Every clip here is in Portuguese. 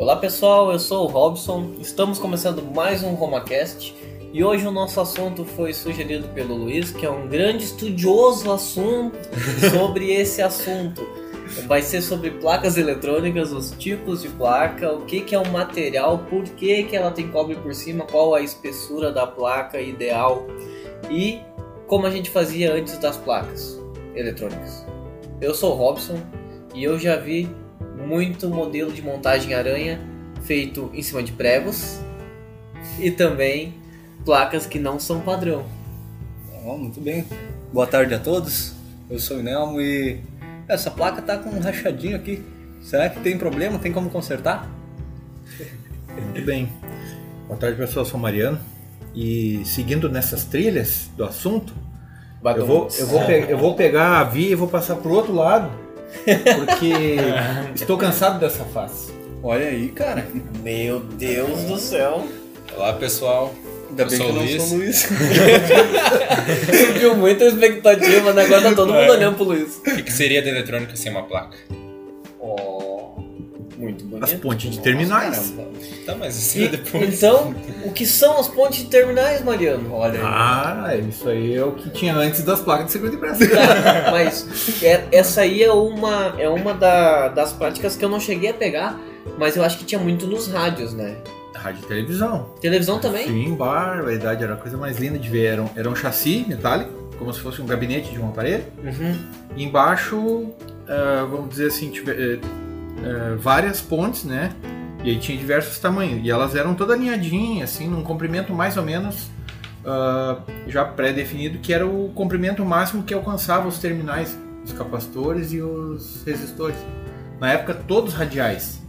Olá pessoal, eu sou o Robson, estamos começando mais um RomaCast e hoje o nosso assunto foi sugerido pelo Luiz, que é um grande estudioso assunto sobre esse assunto. Vai ser sobre placas eletrônicas, os tipos de placa, o que, que é um material, por que, que ela tem cobre por cima, qual a espessura da placa ideal e como a gente fazia antes das placas eletrônicas. Eu sou o Robson e eu já vi muito modelo de montagem aranha feito em cima de pregos e também placas que não são padrão. Oh, muito bem. Boa tarde a todos. Eu sou o Nelmo e essa placa tá com um rachadinho aqui. Será que tem problema? Tem como consertar? Muito bem. Boa tarde, pessoal. Eu sou o Mariano. E seguindo nessas trilhas do assunto, eu vou, eu, vou eu vou pegar a via e vou passar pro outro lado. Porque estou cansado dessa face. Olha aí, cara. Meu Deus do céu. Olá, pessoal. Ainda Eu bem sou que eu não Luiz. sou o Luiz. Subiu muita expectativa, né? Agora tá todo mundo olhando pro Luiz. O que, que seria de eletrônica sem uma placa? Oh, muito bonito. As pontes de terminais. Tá, mas isso E, é depois. então, o que são as pontes de terminais, Mariano? Olha aí. Ah, isso aí é o que tinha antes das placas de seguro de pressa. Tá, mas é- essa aí é uma, é uma da- das práticas que eu não cheguei a pegar, mas eu acho que tinha muito nos rádios, né? Rádio e televisão. Televisão também? Sim, bar, a verdade, era a coisa mais linda de ver. Era um, era um chassi metálico, como se fosse um gabinete de um aparelho. Uhum. E embaixo, ah, vamos dizer assim, tiver, eh, eh, várias pontes, né? E aí tinha diversos tamanhos. E elas eram toda alinhadinhas, assim, num comprimento mais ou menos ah, já pré-definido, que era o comprimento máximo que alcançava os terminais, os capacitores e os resistores. Na época, todos radiais.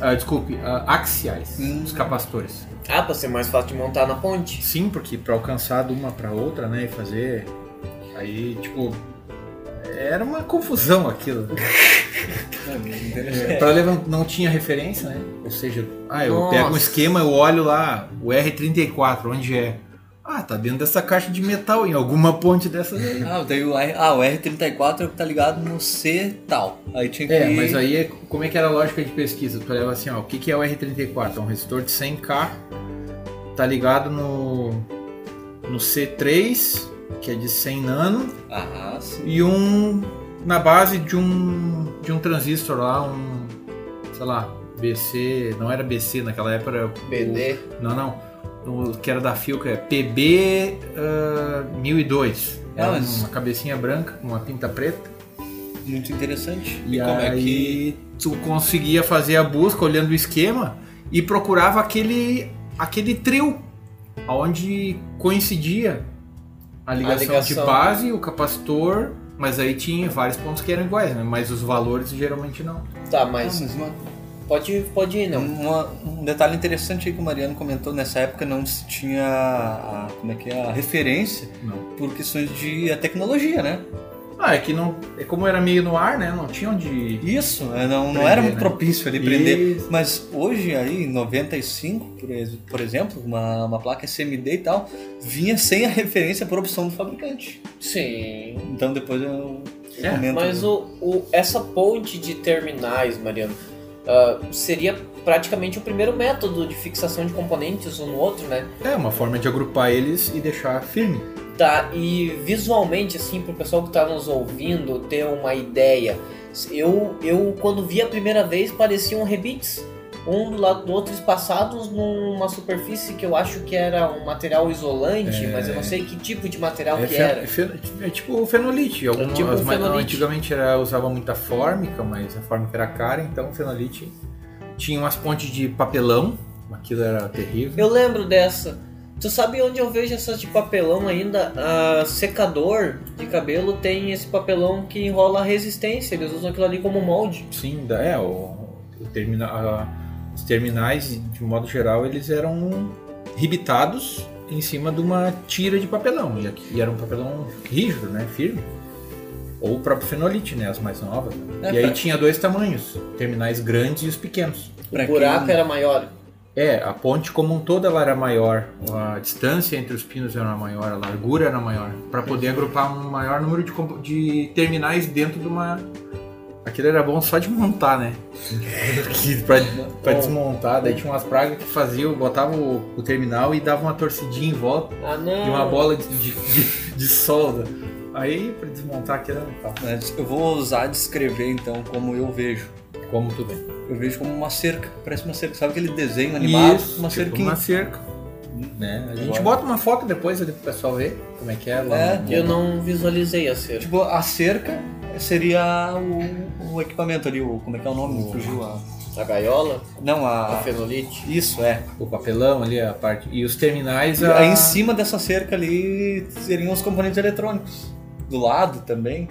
Ah, desculpe, ah, axiais, Hum. os capacitores. Ah, pra ser mais fácil de montar na ponte. Sim, porque para alcançar de uma para outra, né, e fazer aí, tipo, era uma confusão aquilo. Para levantar não tinha referência, né? Ou seja, ah, eu Nossa. pego um esquema, eu olho lá o R34, onde é? Ah, tá dentro dessa caixa de metal em alguma ponte dessas aí. Ah, daí o, R, ah, o R34 é o que tá ligado no C tal. Aí tinha que É, mas aí é- como é que era a lógica de pesquisa? Tu olhava assim, ó, o que, que é o R34? É um resistor de 100K, tá ligado no, no C3, que é de 100 nano, Ah, sim. e um na base de um de um transistor lá, um sei lá, BC, não era BC naquela época, era o- BD. não, não, o que era da Filco é PB ah, 1002. Ah, Era mas- uma cabecinha branca com uma pinta preta. Muito interessante. E, como é aí tu conseguia fazer a busca olhando o esquema e procurava aquele aquele trio onde coincidia a ligação, ligação. de base, o capacitor, mas aí tinha vários pontos que eram iguais, né? Mas os valores geralmente não. Tá, mas mas uma- pode, pode ir, não. Uma- um detalhe interessante aí que o Mariano comentou, nessa época não se tinha a, como é que é, a referência Não. por questões de a tecnologia, né? Ah, é que não, é como era meio no ar, né? Não tinha onde Isso, é, não, não Prender, era muito né? propício ali prender. Isso. Mas hoje aí, em 95, por, ex- por exemplo, uma, uma placa SMD e tal, vinha sem a referência por opção do fabricante. Sim. Então depois eu É, comento. Mas o, o- essa ponte de terminais, Mariano, ah, seria praticamente o primeiro método de fixação de componentes um no outro, né? é uma forma de agrupar eles e deixar firme. Tá, e visualmente, assim, pro pessoal que tá nos ouvindo ter uma ideia, eu, eu quando vi a primeira vez pareciam rebites, um do lado do outro espaçados numa superfície que eu acho que era um material isolante, É. mas eu não sei que tipo de material É, que era. fe- é tipo o fenolite. Algumas, tipo um fenolite. Antigamente era, usava muita fórmica, mas a fórmica era cara, então o fenolite tinha umas pontes de papelão, aquilo era terrível. Eu lembro dessa. Tu sabe onde eu vejo essas de papelão ainda? A secador de cabelo tem esse papelão que enrola a resistência, eles usam aquilo ali como molde. Sim, é, o, o termina, a- os terminais, de modo geral, eles eram ribitados em cima de uma tira de papelão, e, e era um papelão rígido, né, firme. Ou o próprio fenolite, né, as mais novas. né? É, e aí pra- tinha dois tamanhos, terminais grandes e os pequenos. Pra o buraco quem- era maior. É, a ponte como um todo ela era maior, a distância entre os pinos era maior, a largura era maior, para poder agrupar um maior número de, de terminais dentro de uma Aquilo era bom só de montar, né? Que pra, pra Bom. desmontar, daí tinha umas pragas que faziam, botava o, o terminal e dava uma torcidinha em volta Ah, de uma bola de, de, de- de solda. Aí pra desmontar aquilo era um carro. Mas Eu vou usar descrever então como eu vejo. Como tu vê. Eu vejo como uma cerca, parece uma cerca. Sabe aquele desenho animado? Isso, uma tipo cerquinha. uma cerca. Né? A gente Agora- bota uma foto depois ali pro pessoal ver como é que é lá. É, no- Eu não visualizei a cerca. Tipo, a cerca seria o, o equipamento ali, o, como é que é o nome? Fugiu a. A gaiola, Não, a a. fenolite. Isso, é. O papelão ali, a parte. E os terminais. Aí A... em cima dessa cerca ali seriam os componentes eletrônicos. Do lado também.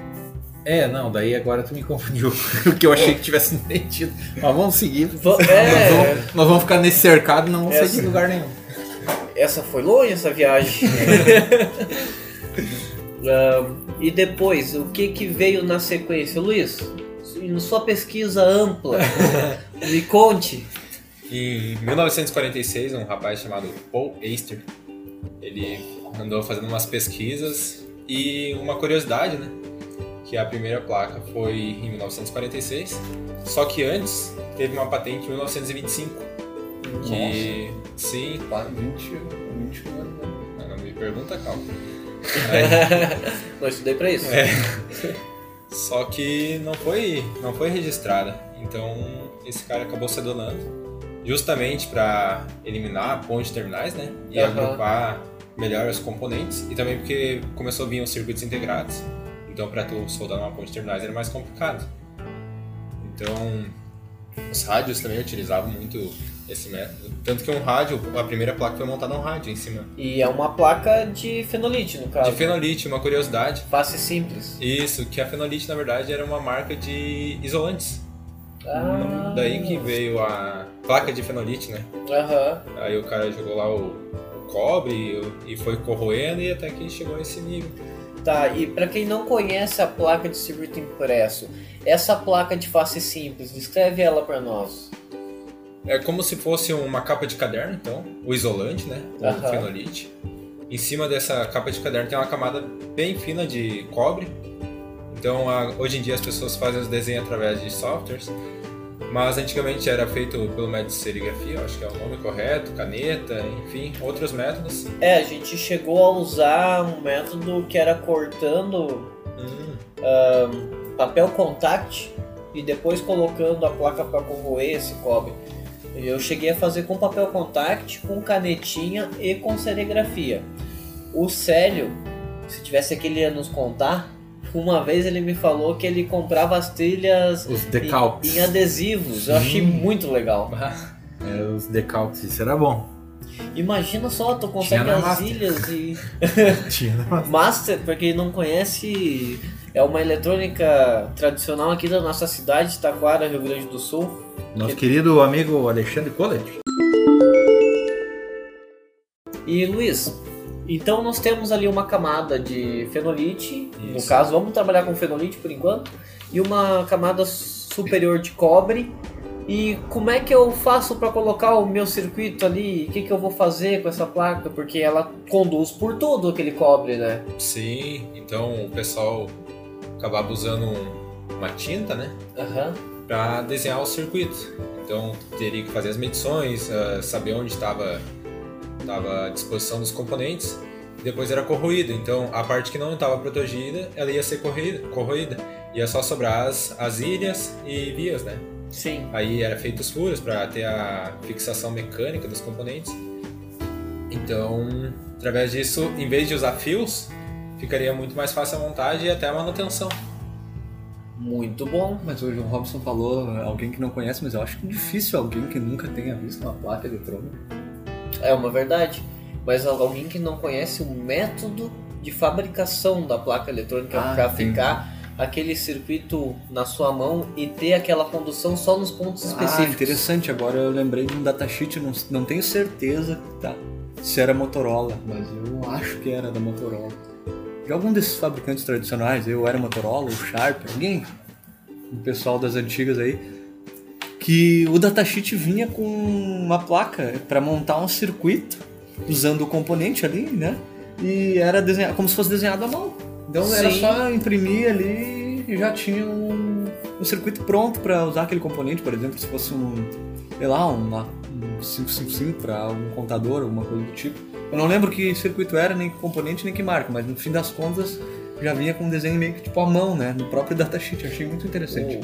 É, não, daí agora tu me confundiu. o que eu achei que tivesse entendido. Mas vamos seguir. Va- Nós, É, vamos, nós vamos ficar nesse cercado e não vamos sair Essa- de lugar nenhum. essa foi longe essa viagem. Ah, e depois, o que que veio na sequência? Luiz, em sua pesquisa ampla, me conte. Em 1946, um rapaz chamado Paul Eister, ele andou fazendo umas pesquisas e uma curiosidade, né? Que a primeira placa foi em 1946, só que antes teve uma patente em 1925. Que, sim, Quase 20, 20 anos. né? não me pergunta, calma. Não estudei pra isso. Só que não foi, não foi registrada. Então esse cara acabou se adonando justamente para eliminar a ponte de terminais, né? E Aham. agrupar melhor os componentes e também porque começou a vir os circuitos integrados. Então para tu soldar uma ponte de terminais era mais complicado. Então os rádios também utilizavam muito esse método. Tanto que um rádio, a primeira placa foi montada um rádio em cima. E é uma placa de fenolite, no caso. De fenolite, uma curiosidade. Face simples. Isso, que a fenolite na verdade era uma marca de isolantes. Ah, Daí que veio a placa de fenolite, né? Aham. Aí o cara jogou lá o cobre e foi corroendo e até que chegou a esse nível. Tá, e pra quem não conhece a placa de circuito impresso, essa placa de face simples, descreve ela pra nós. É como se fosse uma capa de caderno, então, o isolante, né? O fenolite. Em cima dessa capa de caderno tem uma camada bem fina de cobre. Então, a- hoje em dia as pessoas fazem os desenhos através de softwares. Mas antigamente era feito pelo método de serigrafia, acho que é o nome correto, caneta, enfim, outros métodos. É, a gente chegou a usar um método que era cortando Hum, papel contact e depois colocando a placa para corroer esse cobre. Eu cheguei a fazer com papel contact, com canetinha e com serigrafia. O Célio, se tivesse aqui ele ia nos contar, uma vez ele me falou que ele comprava as trilhas Os em, decalques. em adesivos. Eu achei muito legal. É, os decalques, isso era bom. Imagina só, tu consegue as Master. ilhas e Tinha. Master, pra quem não conhece, é uma eletrônica tradicional aqui da nossa cidade, Taquara, Rio Grande do Sul. Nosso querido amigo Alexandre Collet. E Luiz, então nós temos ali uma camada de fenolite, no Isso. caso vamos trabalhar com fenolite por enquanto, e uma camada superior de cobre. E como é que eu faço para colocar o meu circuito ali? O que, que eu vou fazer com essa placa? Porque ela conduz por tudo aquele cobre, né? sim, então o pessoal acabava usando um- uma tinta, né? Aham. para desenhar o circuito. Então teria que fazer as medições, ah, saber onde estava estava a disposição dos componentes. E depois era corroído. Então a parte que não estava protegida, ela ia ser corroída, corroída. Ia só sobrar as, as ilhas e vias, né? Sim. Aí era feito os furos para ter a fixação mecânica dos componentes. Então, através disso, em vez de usar fios, ficaria muito mais fácil a montagem e até a manutenção. Muito bom. Mas hoje o Robson falou, alguém que não conhece, mas eu acho que é difícil alguém que nunca tenha visto uma placa eletrônica. É uma verdade. Mas alguém que não conhece o método de fabricação da placa eletrônica Ah, para ficar aquele circuito na sua mão e ter aquela condução só nos pontos Ah, específicos. interessante. Agora eu lembrei de um datasheet, não, não tenho certeza tá, se era Motorola, mas eu acho que era da Motorola. De algum desses fabricantes tradicionais, eu era Motorola, o Sharp, alguém, o pessoal das antigas aí, que o datasheet vinha com uma placa para montar um circuito usando o componente ali, né? E era desenhado como se fosse desenhado à mão. Então era Sim. só imprimir ali que já tinha um, um circuito pronto para usar aquele componente, por exemplo, se fosse um, sei lá, um, um 555 para um contador, alguma coisa do tipo. Eu não lembro que circuito era, nem que componente, nem que marca, mas no fim das contas já vinha com um desenho meio que tipo à mão, né? No próprio datasheet. Achei muito interessante.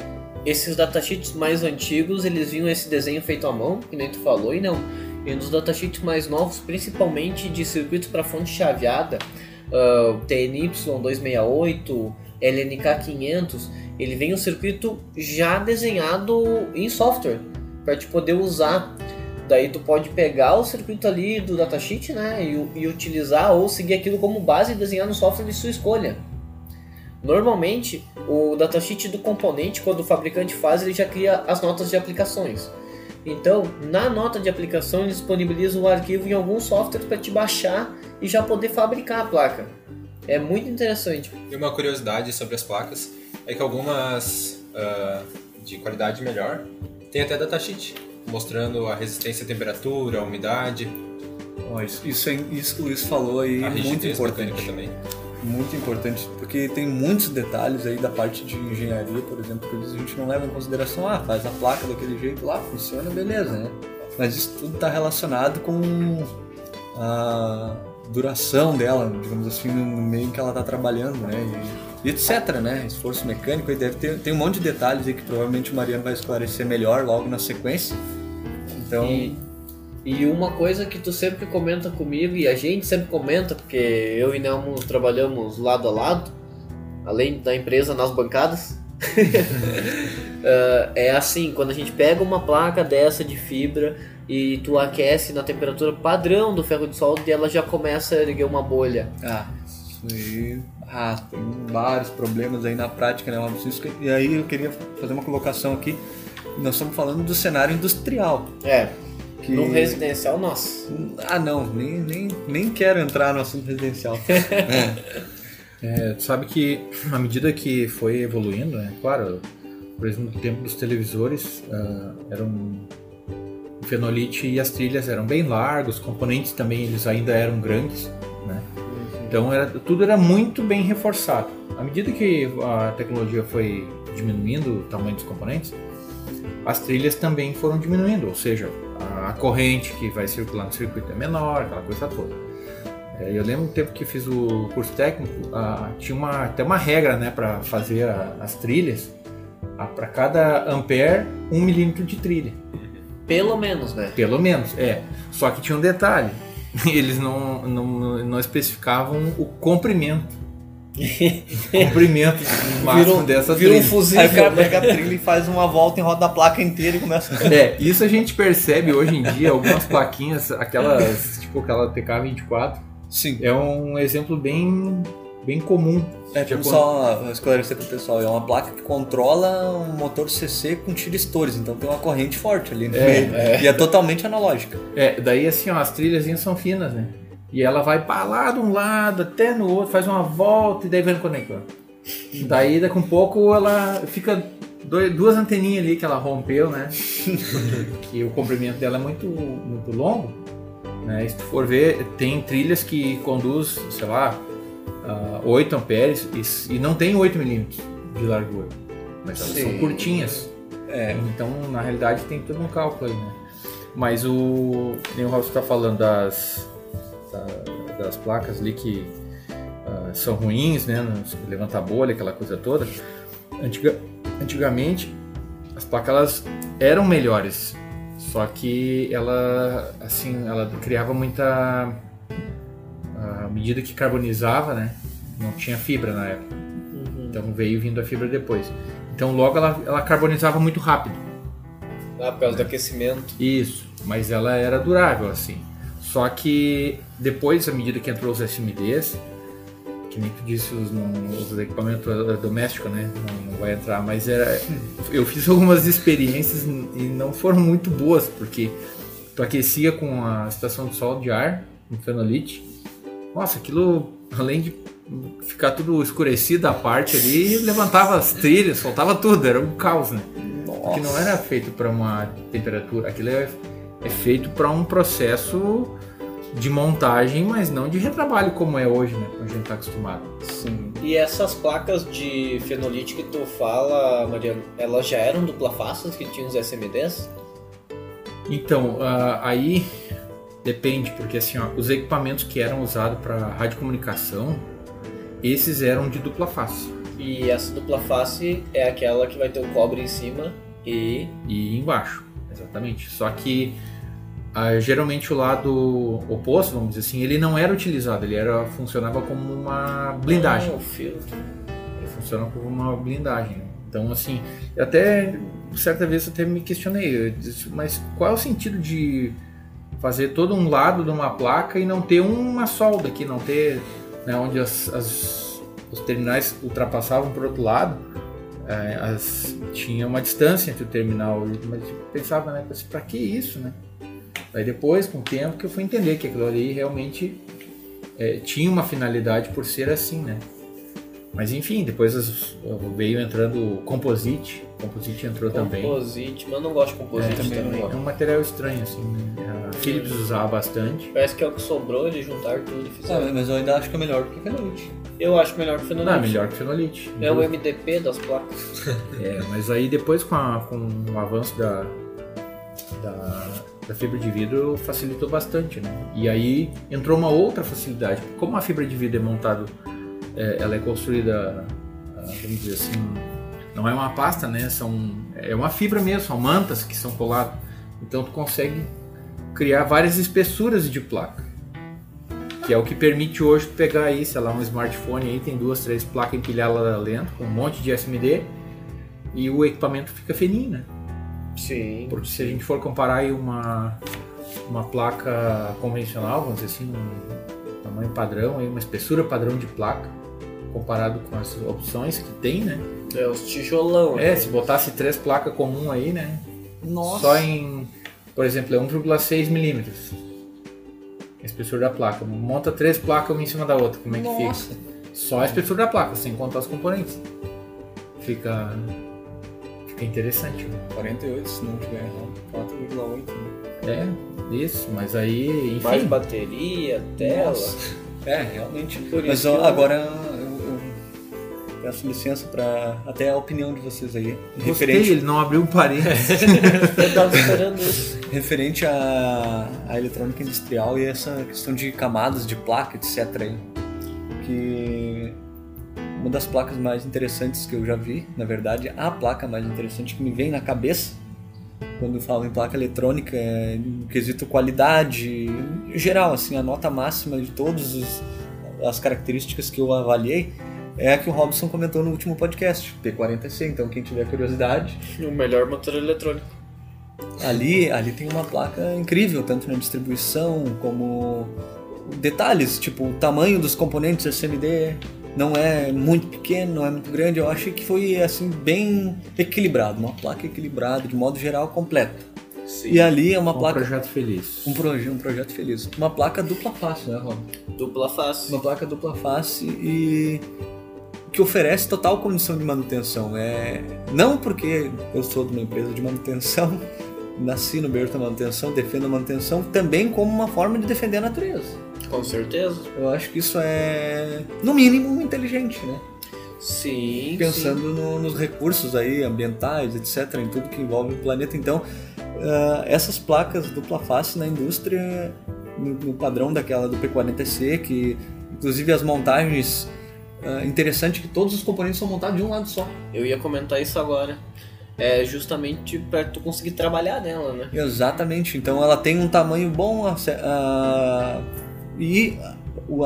Esses datasheets mais antigos, eles vinham esse desenho feito à mão, que nem tu falou, e não. E nos datasheets mais novos, principalmente de circuitos para fonte chaveada, uh, TNY268, LNK500, ele vem o circuito já desenhado em software para te poder usar. Daí tu pode pegar o circuito ali do datasheet, né, e, e utilizar ou seguir aquilo como base e desenhar no software de sua escolha. Normalmente, o datasheet do componente, quando o fabricante faz, ele já cria as notas de aplicações. Então, na nota de aplicação, ele disponibiliza o arquivo em algum software para te baixar e já poder fabricar a placa. É muito interessante. E uma curiosidade sobre as placas é que algumas uh, de qualidade melhor tem até datasheet, mostrando a resistência à temperatura, a umidade. Oh, isso, isso, é, isso que o Luiz falou aí é muito importante. Também. Muito importante, porque tem muitos detalhes aí da parte de engenharia, por exemplo, que a gente não leva em consideração, ah, faz a placa daquele jeito lá, funciona, beleza, né? Mas isso tudo está relacionado com a duração dela, digamos assim, no meio em que ela está trabalhando, né? E, etc, né? Esforço mecânico, aí deve ter tem um monte de detalhes aí que provavelmente o Mariano vai esclarecer melhor logo na sequência. Então, e e uma coisa que tu sempre comenta comigo, e a gente sempre comenta, porque eu e Nelmo trabalhamos lado a lado, além da empresa nas bancadas, uh, é assim, quando a gente pega uma placa dessa de fibra e tu aquece na temperatura padrão do ferro de solda e ela já começa a erguer uma bolha. Ah, isso aí. Ah, tem vários problemas aí na prática, né, Francisco? E aí eu queria fazer uma colocação aqui. Nós estamos falando do cenário industrial. É. Que... No residencial, nossa. Ah, não, nem, nem, nem quero entrar no assunto residencial. é, tu sabe que à medida que foi evoluindo, né? Claro, por exemplo, no tempo dos televisores, uh, era um o fenolite e as trilhas eram bem largos, os componentes também eles ainda eram grandes, né? Então era, tudo era muito bem reforçado. À medida que a tecnologia foi diminuindo o tamanho dos componentes, as trilhas também foram diminuindo, ou seja, a, corrente que vai circular no circuito é menor, aquela coisa toda. É, eu lembro do tempo que fiz o curso técnico, tinha uma, até uma regra né, para fazer a, as trilhas. Para cada ampere, um milímetro de trilha. Pelo menos, né? Pelo menos, é. Só que tinha um detalhe: eles não, não, não especificavam o comprimento comprimento máximo virou, dessa vira trilha. um fuzil. Aí o cara pega a trilha e faz uma volta em roda da placa inteira e começa a... É, isso a gente percebe hoje em dia, algumas plaquinhas, aquelas, tipo aquela TK24. Sim. É um exemplo bem, bem comum. É, tipo, só esclarecer pro pessoal, é uma placa que controla um motor CC com tiristores, então tem uma corrente forte ali no é, meio. É. E é totalmente analógica. É, daí assim, ó, as trilhas são finas, né? E ela vai para lá de um lado até no outro, faz uma volta e daí vai no conector. Daí daqui um pouco ela fica dois, duas anteninhas ali que ela rompeu, né? que o comprimento dela é muito, muito longo. Né? Se tu for ver, tem trilhas que conduz, sei lá, uh, 8 amperes e, e não tem 8 milímetros de largura. Mas elas Sim. são curtinhas. É. Então, na realidade, tem todo um cálculo aí, né? Mas o. Nem o Ralf está falando das da, das placas ali que uh, são ruins, né? Levanta a bolha, aquela coisa toda. Antiga, antigamente as placas elas eram melhores, só que ela assim ela criava muita à medida que carbonizava, né? Não tinha fibra na época, uhum. então veio vindo a fibra depois. Então logo ela, ela carbonizava muito rápido. Ah, por causa né? do aquecimento. Isso, mas ela era durável assim. Só que depois, à medida que entrou os SMDs, que nem tu disse, os, os equipamentos domésticos, né? Não, não, vai entrar, mas era. Eu fiz algumas experiências e não foram muito boas, porque tu aquecia com a estação de sol de ar, um fenolite. Nossa, aquilo, além de ficar tudo escurecido a parte ali, levantava as trilhas, soltava tudo, era um caos, né? Nossa. Que não era feito para uma temperatura, aquilo é, é feito para um processo de montagem, mas não de retrabalho como é hoje, né? Como a gente está acostumado. Sim. E, essas placas de fenolite que tu fala, Mariano, elas já eram dupla face que tinham os SMDs? Então, ah, aí depende, porque assim, ó, os equipamentos que eram usados para radiocomunicação, esses eram de dupla face. E essa dupla face é aquela que vai ter o cobre em cima e. E embaixo, exatamente. Só que ah, geralmente o lado oposto, vamos dizer assim, ele não era utilizado, ele era funcionava como uma blindagem. Ah, o filtro. Ele funciona como uma blindagem. Então, assim, até, certa vez, eu até me questionei, eu disse, mas qual é o sentido de fazer todo um lado de uma placa e não ter uma solda aqui, não ter, né, onde as, as- os terminais ultrapassavam para outro lado, é, as- tinha uma distância entre o terminal, e- mas eu pensava, né, para que isso, né? Aí depois, com o tempo, que eu fui entender que aquilo ali realmente é, tinha uma finalidade por ser assim, né? Mas enfim, depois as- veio entrando o Composite. Composite entrou também. Composite, mas eu não gosto de composite É, também não também. É um material estranho, assim, né? A Philips usava bastante. Parece que é o que sobrou, eles juntaram tudo e Ah, fizeram. mas eu ainda acho que é melhor do que fenolite. Eu acho melhor que o fenolite. Não, é melhor que fenolite. É o MDP das placas. É, mas aí depois com, a- com o avanço da, da, da fibra de vidro facilitou bastante, né? E aí entrou uma outra facilidade. Como a fibra de vidro é montada, é, ela é construída, ah, vamos dizer assim, não é uma pasta, né? São, é uma fibra mesmo, são mantas que são coladas. Então tu consegue criar várias espessuras de placa. Que é o que permite hoje pegar aí, sei lá, um smartphone aí, tem duas, três placas empilhadas lá dentro, com um monte de SMD, e o equipamento fica fininho, né? Sim. Porque se a gente for comparar aí uma, uma placa convencional, vamos dizer assim, um tamanho padrão, aí uma espessura padrão de placa, comparado com as opções que tem, né? É os tijolão. É, né? se botasse três placas comum aí, né? Nossa. Só em, por exemplo, é 1,6 milímetros. A espessura da placa. Monta três placas uma em cima da outra, como é que Nossa. fica? Só a espessura da placa, sem contar os componentes. Fica, fica interessante, né? 48, se não tiver errado. 4,8. né? É, isso, mas aí, enfim. Mais bateria, tela. Nossa. É, realmente. Por Mas isso ó, agora eu, eu peço licença para até a opinião de vocês aí. Gostei, Referente, ele não abriu um parênteses. Eu tava esperando isso. referente à, à eletrônica industrial e essa questão de camadas de placa, etc. Aí, que uma das placas mais interessantes que eu já vi, na verdade, a placa mais interessante que me vem na cabeça quando falo em placa eletrônica, é no quesito qualidade, em geral, assim, a nota máxima de todas as características que eu avaliei é a que o Robson comentou no último podcast, P40C. Então, quem tiver curiosidade, O melhor motor eletrônico. Ali, ali tem uma placa incrível, tanto na distribuição como detalhes, tipo o tamanho dos componentes SMD não é muito pequeno, não é muito grande. Eu achei que foi assim bem equilibrado, uma placa equilibrada de modo geral completa. Sim. E ali é uma Um placa projeto feliz. um, proje um projeto feliz, uma placa dupla face, né, Rob? Dupla face. Uma placa dupla face e que oferece total condição de manutenção. É não porque eu sou de uma empresa de manutenção, nasci no berço da manutenção, defendo a manutenção, também como uma forma de defender a natureza. Com certeza. Eu acho que isso é, no mínimo, inteligente, né? Sim. Pensando no- nos recursos aí ambientais, etc., em tudo que envolve o planeta. Então, ah, essas placas dupla face na indústria, no, no padrão daquela do P40C, que inclusive as montagens, ah, interessante que todos os componentes são montados de um lado só. sim. Eu ia comentar isso agora. É justamente pra tu conseguir trabalhar nela, né? Exatamente. Então ela tem um tamanho bom a- a- e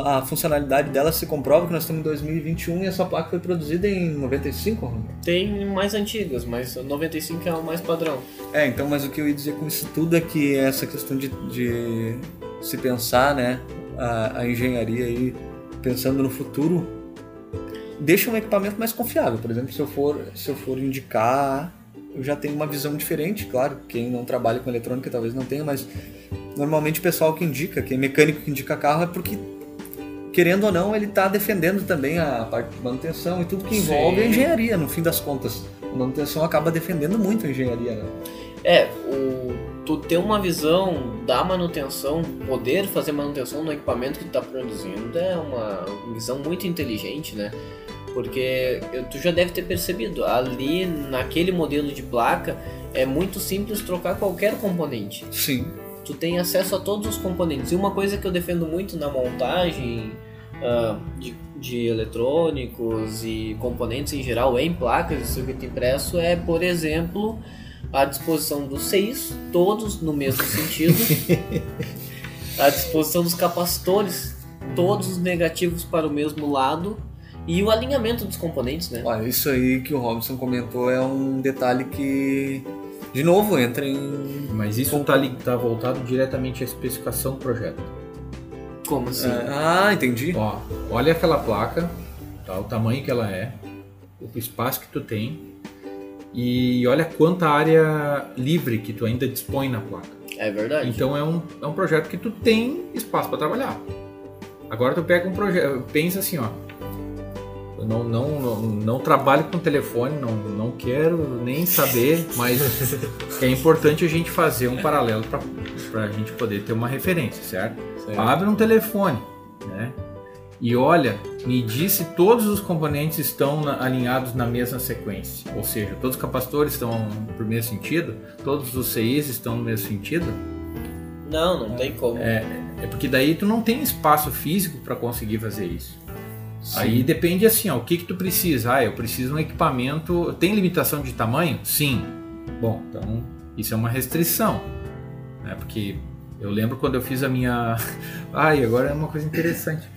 a, funcionalidade dela se comprova que nós estamos em 2021 e essa placa foi produzida em 95, Romero? Tem mais antigas, mas a 95 é o mais padrão. É, então, mas o que eu ia dizer com isso tudo é que essa questão de, de se pensar, né, a, a engenharia aí, pensando no futuro, deixa um equipamento mais confiável. Por exemplo, se eu for, se eu for indicar, eu já tenho uma visão diferente, claro, quem não trabalha com eletrônica talvez não tenha, mas normalmente o pessoal que indica, quem é mecânico que indica carro é porque querendo ou não, ele está defendendo também a parte de manutenção e tudo que envolve Sim. a engenharia, no fim das contas. A manutenção acaba defendendo muito a engenharia, né? É, o, tu ter uma visão da manutenção, poder fazer manutenção no equipamento que tu tá produzindo é uma visão muito inteligente, né? Porque tu já deve ter percebido, ali naquele modelo de placa é muito simples trocar qualquer componente. Sim. Tu tem acesso a todos os componentes. E uma coisa que eu defendo muito na montagem ah, de, de eletrônicos e componentes em geral em placas de circuito impresso é, por exemplo, a disposição dos seis, todos no mesmo sentido. a disposição dos capacitores, todos os negativos para o mesmo lado. E o alinhamento dos componentes, né? Olha, isso aí que o Robson comentou é um detalhe que, de novo, entra em. Mas isso tá, li- tá voltado diretamente à especificação do projeto. Como assim? Ah, entendi. Ó, olha aquela placa, tá, o tamanho que ela é, o espaço que tu tem e olha quanta área livre que tu ainda dispõe na placa. É verdade. Então é um, é um projeto que tu tem espaço para trabalhar. Agora tu pega um projeto, pensa assim, ó. Eu não, não, não, não trabalho com telefone, não, não quero nem saber, mas é importante a gente fazer um paralelo para a gente poder ter uma referência, certo? Abre um telefone, né? E olha, me diz se todos os componentes estão na- alinhados na mesma sequência. Ou seja, todos os capacitores estão no mesmo sentido, todos os CIs estão no mesmo sentido. Não, não tem como. É porque daí tu não tem espaço físico para conseguir fazer isso. Aí depende assim, ó, o que que tu precisa? Ah, eu preciso de um equipamento. Tem limitação de tamanho? Sim. Bom, então isso é uma restrição, né? Porque eu lembro quando eu fiz a minha. Ai, agora é uma coisa interessante.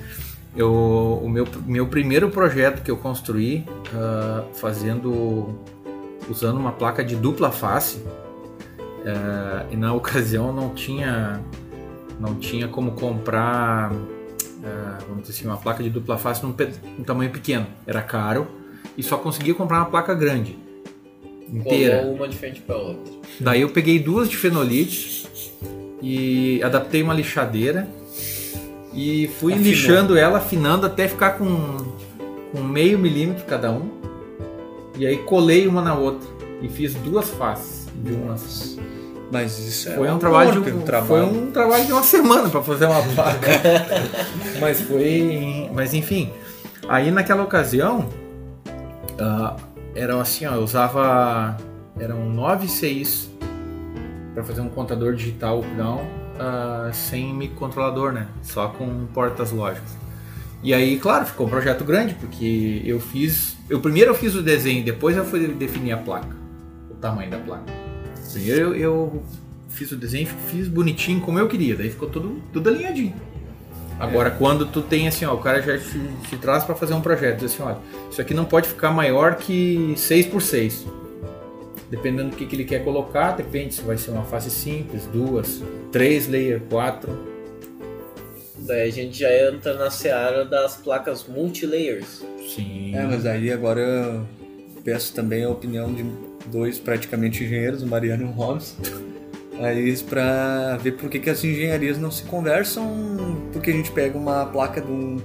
Eu, o meu, meu primeiro projeto que eu construí ah, fazendo usando uma placa de dupla face ah, e na ocasião não tinha não tinha como comprar vamos dizer assim uma placa de dupla face num, num tamanho pequeno era caro e só conseguia comprar uma placa grande inteira Colou uma de frente pra outra. Daí eu peguei duas de fenolite e adaptei uma lixadeira e fui Afinou. lixando ela, afinando até ficar com, com meio milímetro cada um. E aí colei uma na outra e fiz duas faces de uma. Mas isso é Foi um amor trabalho de um, trabalho. foi um trabalho de uma semana para fazer uma placa. mas foi, mas enfim. Aí naquela ocasião ah, era assim, ó, eu usava eram nove CIs para fazer um contador digital up-down ah, sem microcontrolador, né? Só com portas lógicas. E aí, claro, ficou um projeto grande porque eu fiz, eu primeiro eu fiz o desenho, depois eu fui definir a placa, o tamanho da placa. Primeiro eu, eu fiz o desenho, fiz bonitinho como eu queria, daí ficou tudo, tudo alinhadinho. Agora, quando tu tem assim, ó, o cara já te, te traz para fazer um projeto, diz assim, olha, isso aqui não pode ficar maior que 6 por 6 Dependendo do que, que ele quer colocar, depende se vai ser uma face simples, duas, três layer, quatro. Daí a gente já entra na seara das placas multilayers. Sim. É, mas aí agora eu peço também a opinião de dois praticamente engenheiros, o Mariano e o Robson. Aí pra ver por que, que as engenharias não se conversam, porque a gente pega uma placa de, um-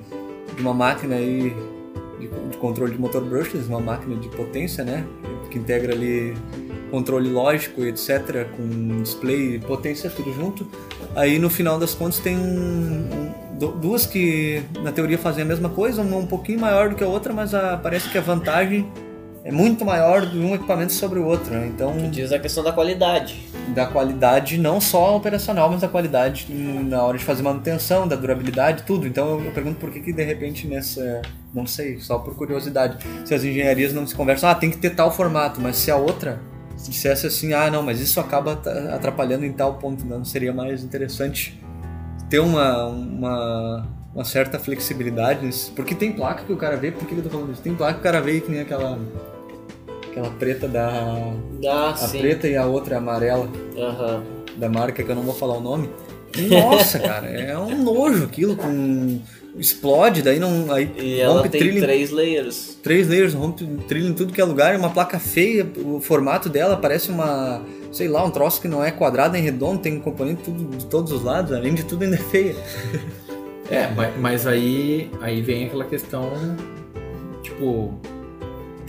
de uma máquina aí de, de controle de motor brushless, uma máquina de potência, né? Que integra ali controle lógico, etc., com display e potência, tudo junto. Aí no final das contas tem um- um- du- duas que na teoria fazem a mesma coisa, uma um pouquinho maior do que a outra, mas a- parece que a vantagem é muito maior de um equipamento sobre o outro. Né? Então, Diz a questão da qualidade. da qualidade não só operacional, mas da qualidade na hora de fazer manutenção, da durabilidade, tudo. Então eu, pergunto por que, que de repente nessa. Não sei, só por curiosidade. Se as engenharias não se conversam, ah, tem que ter tal formato, mas se a outra se dissesse assim, ah, não, mas isso acaba atrapalhando em tal ponto, não seria mais interessante ter uma, uma, uma certa flexibilidade nisso. Porque tem placa que o cara vê, por que que eu tô falando isso? Tem placa que o cara vê que nem aquela. Aquela preta da. Ah, A sim. preta e a outra amarela Aham. da marca que eu não vou falar o nome. Nossa, cara, é um nojo aquilo com explode, daí não aí E ela rompe tem trilha em três layers. três layers, rompe trilha em tudo que é lugar, é uma placa feia, o formato dela parece uma, sei lá, um troço que não é quadrado nem redondo, tem componente tudo de todos os lados, além de tudo ainda é feia. É, mas, mas aí, aí vem aquela questão, tipo,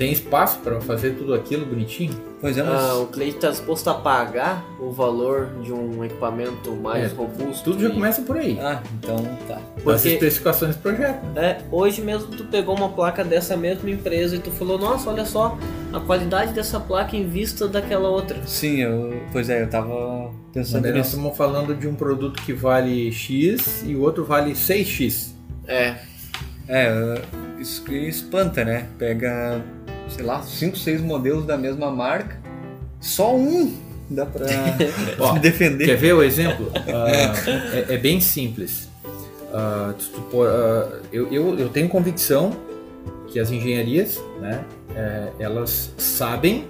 tem espaço para fazer tudo aquilo bonitinho? Pois é, mas... Ah, o cliente está disposto a pagar o valor de um equipamento mais É, robusto. Tudo já e- começa por aí. Ah, então tá. Porque especificações do projeto. é, hoje mesmo tu pegou uma placa dessa mesma empresa e tu falou, nossa, olha só a qualidade dessa placa em vista daquela outra. Sim, eu, pois é, eu tava Mas pensando nós nisso. estamos falando de um produto que vale X e o outro vale 6X. É, É, isso que espanta, né? Pega, sei lá, 5, 6 modelos da mesma marca, só um dá se defender. Quer ver o exemplo? Ah, é, é bem simples. Ah, tu- tu ah, eu, eu, eu tenho convicção que as engenharias, né, é, elas sabem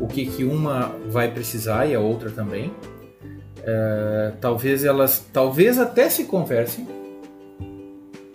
o que, que uma vai precisar e a outra também. Talvez elas, talvez até se conversem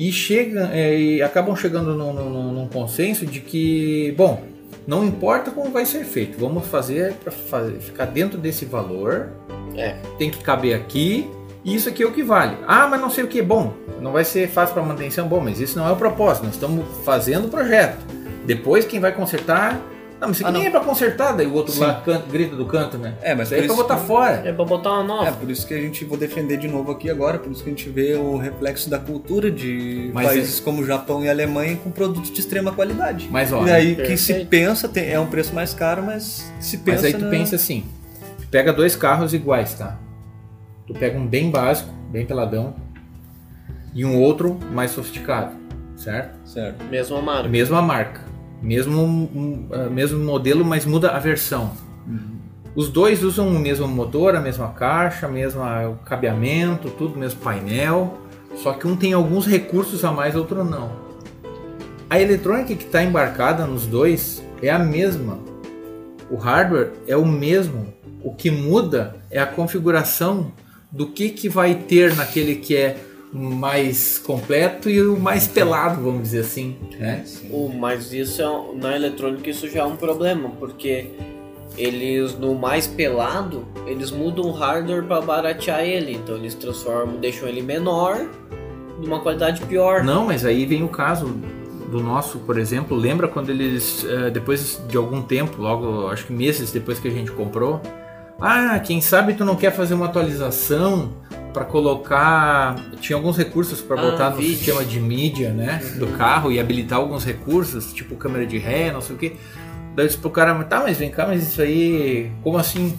e chegam é, e acabam chegando num, num- num consenso de que, bom, não importa como vai ser feito, vamos fazer para ficar dentro desse valor é. tem que caber aqui e isso aqui é o que vale. Ah, mas não sei o que. Bom, não vai ser fácil para manutenção. Bom, mas isso não é o propósito. Nós estamos fazendo o projeto. Depois quem vai consertar. Não, mas isso aqui Ah, nem é para consertar. Daí o outro Sim. lá canta- grita do canto, né? É, mas Isso aí é isso- botar fora. É pra botar uma nova. É, por isso que a gente vou defender de novo aqui agora, por isso que a gente vê o reflexo da cultura de Mas países como Japão e Alemanha com produtos de extrema qualidade. Mas ó, e aí que se pensa, tem- é um preço mais caro, mas se pensa mas aí tu na- pensa assim: tu pega dois carros iguais, tá? Tu pega um bem básico, bem peladão, e um outro mais sofisticado, certo? Certo. Mesma marca. Mesma marca, mesmo, um, ah, mesmo modelo, mas muda a versão. Os dois usam o mesmo motor, a mesma caixa, mesmo o cabeamento, tudo, mesmo painel. Só que um tem alguns recursos a mais, outro não. A eletrônica que está embarcada nos dois é a mesma. O hardware é o mesmo. O que muda é a configuração do que, que vai ter naquele que é mais completo e o mais pelado, vamos dizer assim. Né? O, mas isso é, um- na eletrônica isso já é um problema, porque eles no mais pelado, eles mudam o hardware para baratear ele, então eles transformam, deixam ele menor, numa qualidade pior. Não, mas aí vem o caso do nosso, por exemplo, lembra quando eles, eh, depois de algum tempo, logo, acho que meses depois que a gente comprou, ah, quem sabe tu não quer fazer uma atualização para colocar, tinha alguns recursos para Ah, botar no vídeo. sistema de mídia, né, do carro e habilitar alguns recursos, tipo câmera de ré, não sei o que. Daí eu disse pro cara, tá, mas vem cá, mas isso aí, como assim?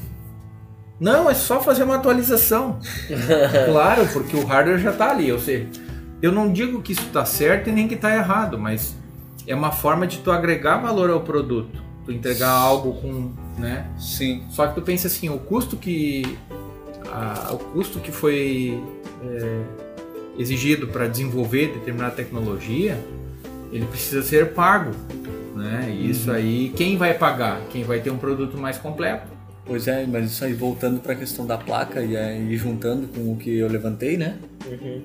Não, é só fazer uma atualização. claro, porque o hardware já tá ali, ou seja, eu não digo que isso está certo e nem que está errado, mas é uma forma de tu agregar valor ao produto, tu entregar algo com, né? Sim. Só que tu pensa assim, o custo que a- o custo que foi é, exigido para desenvolver determinada tecnologia, ele precisa ser pago, né? E isso aí quem vai pagar? Quem vai ter um produto mais completo? Pois é, mas isso aí voltando para a questão da placa e aí juntando com o que eu levantei, né? Uhum.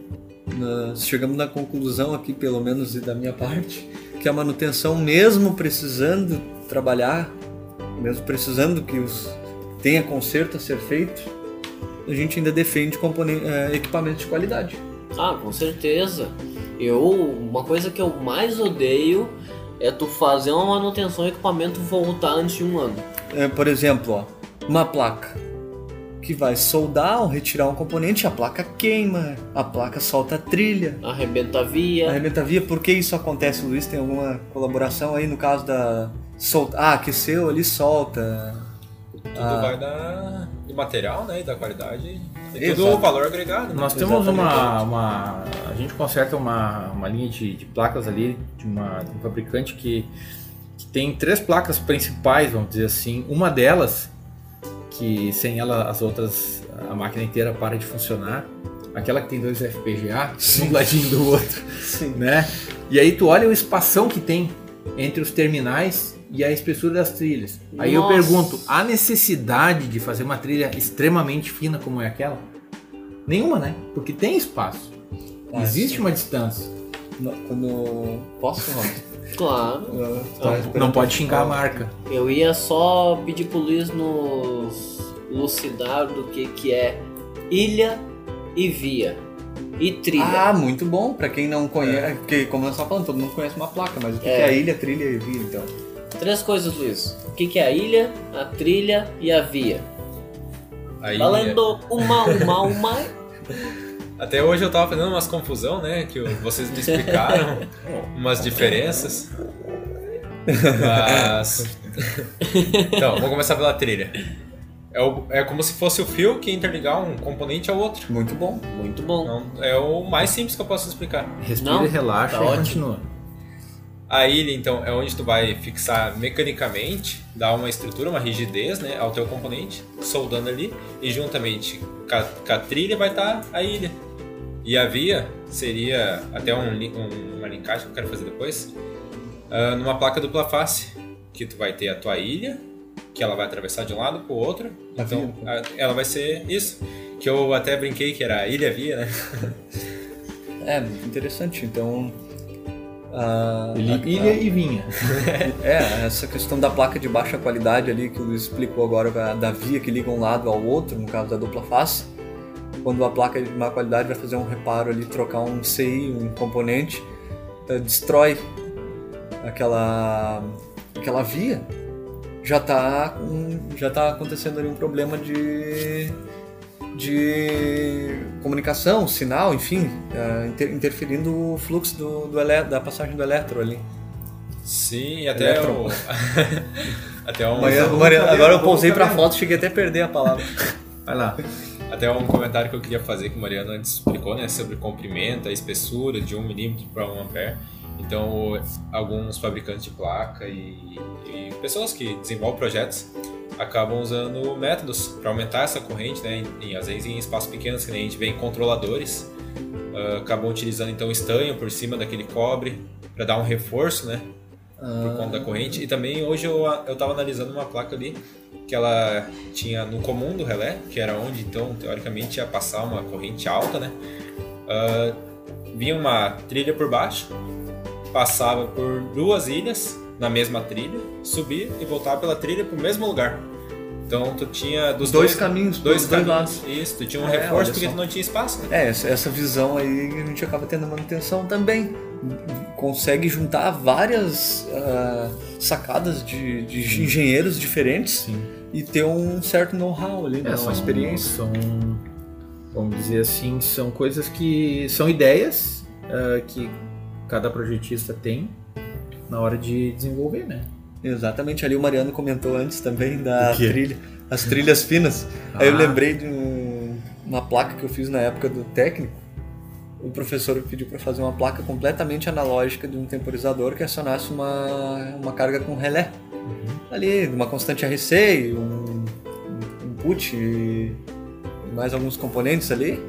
Nós chegamos na conclusão aqui, pelo menos e da minha parte, que a manutenção, mesmo precisando trabalhar, mesmo precisando que os tenha conserto a ser feito, a gente ainda defende eh, equipamentos de qualidade. Ah, com certeza. Eu, uma coisa que eu mais odeio é tu fazer uma manutenção e equipamento voltar antes de um ano. Eh, por exemplo, ó, uma placa que vai soldar ou retirar um componente, a placa queima, a placa solta a trilha. Arrebenta a via. Arrebenta a via, por que isso acontece, Luiz? Tem alguma colaboração aí no caso da. Sol... Ah, aqueceu ali, solta. Tudo Ah. vai da, do material, né? E da qualidade. E Exato. tudo o valor agregado. né? Nós temos uma, uma. A gente conserta uma, uma linha de, de placas ali de, uma, de um fabricante que, que tem três placas principais, vamos dizer assim. Uma delas, que sem ela as outras, a máquina inteira para de funcionar. Aquela que tem dois FPGA, um do ladinho do outro, Sim. né? E aí tu olha o espação que tem entre os terminais e a espessura das trilhas. Aí eu Nossa. pergunto, há necessidade de fazer uma trilha extremamente fina como é aquela? Nenhuma, né? Porque tem espaço. Ah, Existe sim. uma distância. No- Quando. Posso, Ron? Claro. Esperando Não pode xingar a marca. Eu ia só pedir pro Luiz nos elucidar do que, que é ilha e via. E trilha. Ah, muito bom. Pra quem não conhece. Porque, como nós estamos falando, todo mundo conhece uma placa, mas o que É. que é ilha, trilha e via, então? Três coisas, Luiz. O que, que é a ilha, a trilha e a via? A ilha- Valendo uma, uma, uma. Até hoje eu tava fazendo umas confusão, né? Que vocês me explicaram umas diferenças. Mas. Então, vamos começar pela trilha. É, o- é como se fosse o fio que interligar um componente ao outro. Muito bom. Muito bom. Então, é o mais simples que eu posso explicar. Respira, Não, relaxa tá e ótimo. continua. A ilha, então, é onde tu vai fixar mecanicamente, dar uma estrutura, uma rigidez né, ao teu componente, soldando ali, e juntamente com a, trilha vai estar a ilha. E a via seria até um, um- uma linkagem que eu quero fazer depois, ah, numa placa dupla face, que tu vai ter a tua ilha, que ela vai atravessar de um lado para o outro, A então via. a- ela vai ser isso, que eu até brinquei que era a ilha via, né? É, interessante. Então. A- Ilha, a- ilha e vinha. É, essa questão da placa de baixa qualidade ali que o Luiz explicou agora, da- via que liga um lado ao outro, no caso da dupla face. Quando a placa de má qualidade vai fazer um reparo ali, trocar um CI, um componente, eh, destrói aquela, aquela via. Já está já tá acontecendo ali um problema de, de comunicação, sinal, enfim, eh, inter- interferindo o fluxo do, do da passagem do elétron ali. Sim, até Elétron. o... até um... Mariano- agora eu pousei pra cabelo. foto, cheguei até a perder a palavra. Vai lá. Até um comentário que eu queria fazer que o Mariano antes explicou, né, sobre comprimento, a espessura de 1 milímetro para 1 ampere. Então, alguns fabricantes de placa e, e pessoas que desenvolvem projetos acabam usando métodos para aumentar essa corrente, né, em- às vezes em espaços pequenos, que nem a gente vê em controladores, ah, acabam utilizando então estanho por cima daquele cobre para dar um reforço, né, por conta da corrente. E também hoje eu, eu tava analisando uma placa ali que ela tinha no comum do relé, que era onde então teoricamente ia passar uma corrente alta, né? Ah, vinha uma trilha por baixo, passava por duas ilhas na mesma trilha, subia e voltava pela trilha pro mesmo lugar. Então tu tinha dos Dois caminhos, dois dois caminhos. Isso, tu tinha um É, reforço porque tu não tinha espaço, né? É, essa, visão aí a gente acaba tendo manutenção também. Consegue juntar várias ah, sacadas de, de engenheiros diferentes Sim. e ter um certo know-how ali, né? É, uma experiência. São, vamos dizer assim, são coisas que são ideias ah, que cada projetista tem na hora de desenvolver, né? Exatamente, ali o Mariano comentou antes também da trilha, as trilhas finas. Aí eu Ah. lembrei de um- uma placa que eu fiz na época do técnico. O professor pediu para fazer uma placa completamente analógica de um temporizador que acionasse uma, uma carga com relé. Ali, uma constante RC, um, um input e mais alguns componentes ali.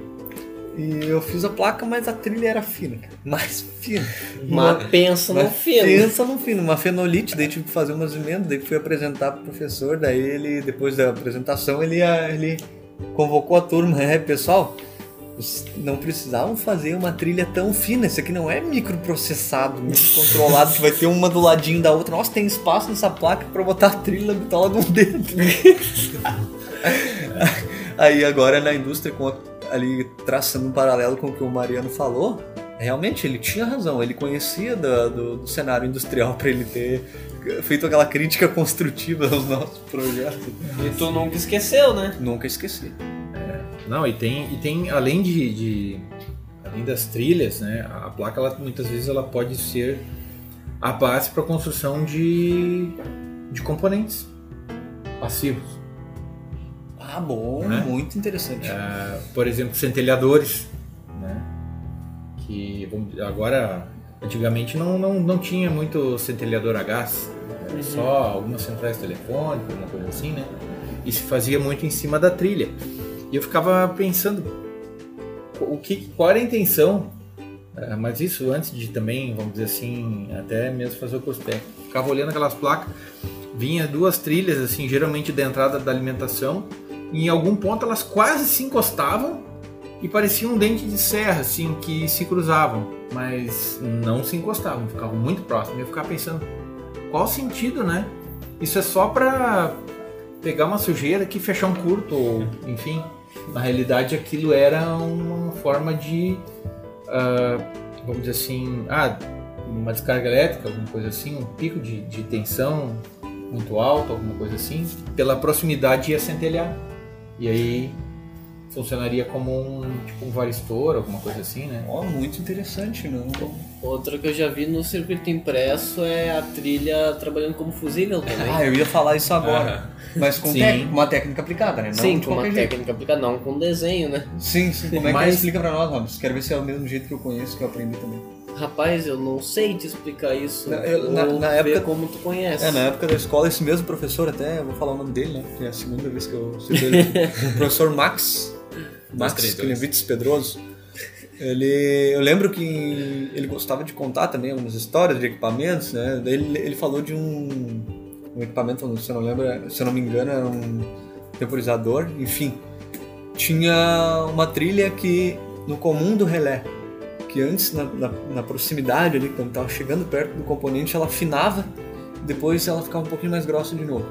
E eu fiz a placa, mas a trilha era fina, cara. mais fina. Mas pensa no fino. Pensa no fino, uma fenolite, daí tive que fazer umas emendas, daí fui apresentar pro professor, daí ele, depois da apresentação, ele, ele convocou a turma, é, pessoal, não precisavam fazer uma trilha tão fina, isso aqui não é microprocessado, microcontrolado, que vai ter uma do ladinho da outra. Nossa, tem espaço nessa placa pra botar a trilha na bitola de um dedo. Aí agora na indústria, com a- ali traçando um paralelo com o que o Mariano falou, realmente ele tinha razão, ele conhecia da- do, do cenário industrial para ele ter feito aquela crítica construtiva aos nossos projetos. E tu nunca esqueceu, né? Nunca esqueci. Não, e tem, e tem além de, de- além das trilhas, né? A placa ela, muitas vezes ela pode ser a base para a construção de, de componentes passivos. Ah, bom, Né? muito interessante. Ah, por exemplo, centelhadores, né? Que agora, antigamente não, não, não tinha muito centelhador a gás, era só algumas centrais telefônicas, uma coisa assim, né? E se fazia muito em cima da trilha. E eu ficava pensando, o que, qual era a intenção? Ah, mas isso antes de também, vamos dizer assim, até mesmo fazer o curso técnico. Ficava olhando aquelas placas, vinha duas trilhas, assim, geralmente da entrada da alimentação, em algum ponto elas quase se encostavam e parecia um dente de serra, assim, que se cruzavam, mas não se encostavam, ficavam muito próximos. Eu ficava pensando, qual o sentido, né? Isso é só pra pegar uma sujeira aqui, fechar um curto, ou enfim. Na realidade, aquilo era uma forma de, ah, vamos dizer assim, ah, uma descarga elétrica, alguma coisa assim, um pico de, de tensão muito alto, alguma coisa assim, pela proximidade ia centelhar. E aí funcionaria como um, tipo um varistor, alguma coisa assim, né? Ó, muito interessante, não? Outra que eu já vi no circuito impresso é a trilha trabalhando como fusível também. Ah, eu ia falar isso agora. Mas com tec- uma técnica aplicada, né? Não Sim, com uma jeito. técnica aplicada, não com desenho, né? Sim, sim. Como é que Mas- é? Explica pra nós, Robson. Quero ver se é o mesmo jeito que eu conheço, que eu aprendi também. Rapaz, eu não sei te explicar isso. Na- eu- na- na ver época- como tu conhece. É, na época da escola, esse mesmo professor, até, vou falar o nome dele, né? Que é a segunda vez que eu cito ele. professor Max. Max. Klinevites Pedroso. Ele, eu lembro que ele gostava de contar também algumas histórias de equipamentos, né? Daí ele, ele falou de um, um equipamento, se eu não lembro, se eu não me engano, era um temporizador, enfim. Tinha uma trilha que, no comum do relé, que antes, na, na, na proximidade ali, quando estava chegando perto do componente, ela afinava, depois ela ficava um pouquinho mais grossa de novo.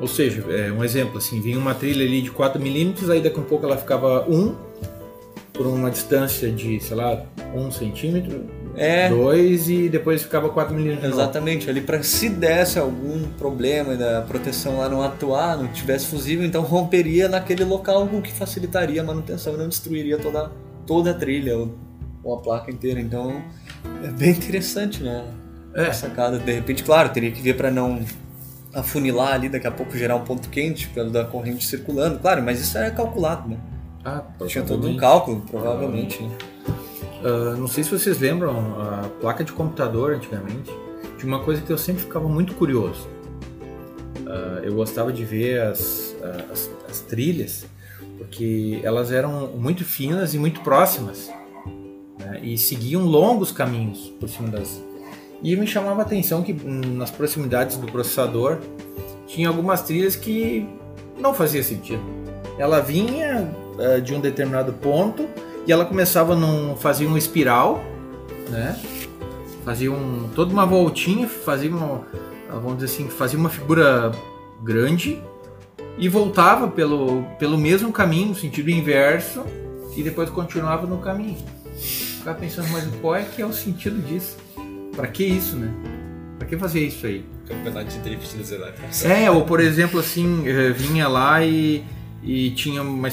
Ou seja, é um exemplo assim, vinha uma trilha ali de 4 milímetros, aí daqui a pouco ela ficava 1 por uma distância de, sei lá, 1 centímetro, É, 2 e depois ficava 4 milímetros. Exatamente, ali para se desse algum problema da proteção lá não atuar, não tivesse fusível, então romperia naquele local, o que facilitaria a manutenção e não destruiria toda, toda a trilha ou, ou a placa inteira. Então é bem interessante, né? É. A sacada. De repente, claro, teria que ver para não afunilar ali, daqui a pouco gerar um ponto quente causa da corrente circulando, claro, mas isso era calculado, né? Ah, Tinha todo um cálculo, provavelmente. Ah, não sei se vocês lembram, a placa de computador antigamente tinha uma coisa que eu sempre ficava muito curioso. Ah, eu gostava de ver as, as, as trilhas porque elas eram muito finas e muito próximas né, e seguiam longos caminhos por cima das. E me chamava a atenção que hum, nas proximidades do processador tinha algumas trilhas que não fazia sentido. Ela vinha ah, de um determinado ponto e ela começava num fazia uma espiral, né? Fazia um, toda uma voltinha, fazia uma, vamos dizer assim, fazia uma figura grande e voltava pelo, pelo mesmo caminho, no sentido inverso, e depois continuava no caminho. Ficava pensando, mas qual é que é o sentido disso? Pra que isso, né? Pra que fazer isso aí? Campeonato de drift dos elétricos. É, ou por exemplo, assim, eh, vinha lá e, e tinha uma,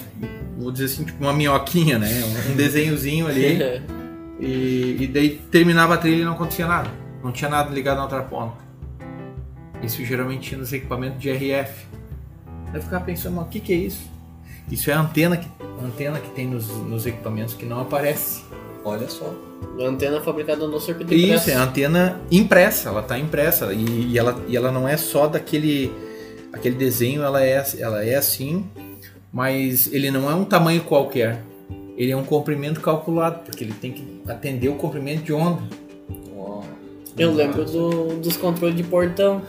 vou dizer assim, tipo uma minhoquinha, né? Um, desenhozinho ali. E, e daí terminava a trilha e não acontecia nada. Não tinha nada ligado na outra ponta. Isso geralmente tinha nos equipamentos de RF. Eu ficava pensando, mas o que, que é isso? Isso é a antena que, a antena que tem nos, nos equipamentos que não aparece. Olha só. Antena fabricada no circuito impresso. Isso, é a antena impressa, ela está impressa. E, e ela, e ela não é só daquele aquele desenho, ela é, ela é assim, mas ele não é um tamanho qualquer. Ele é um comprimento calculado, porque ele tem que atender o comprimento de onda. Eu lembro do- dos controles de portão.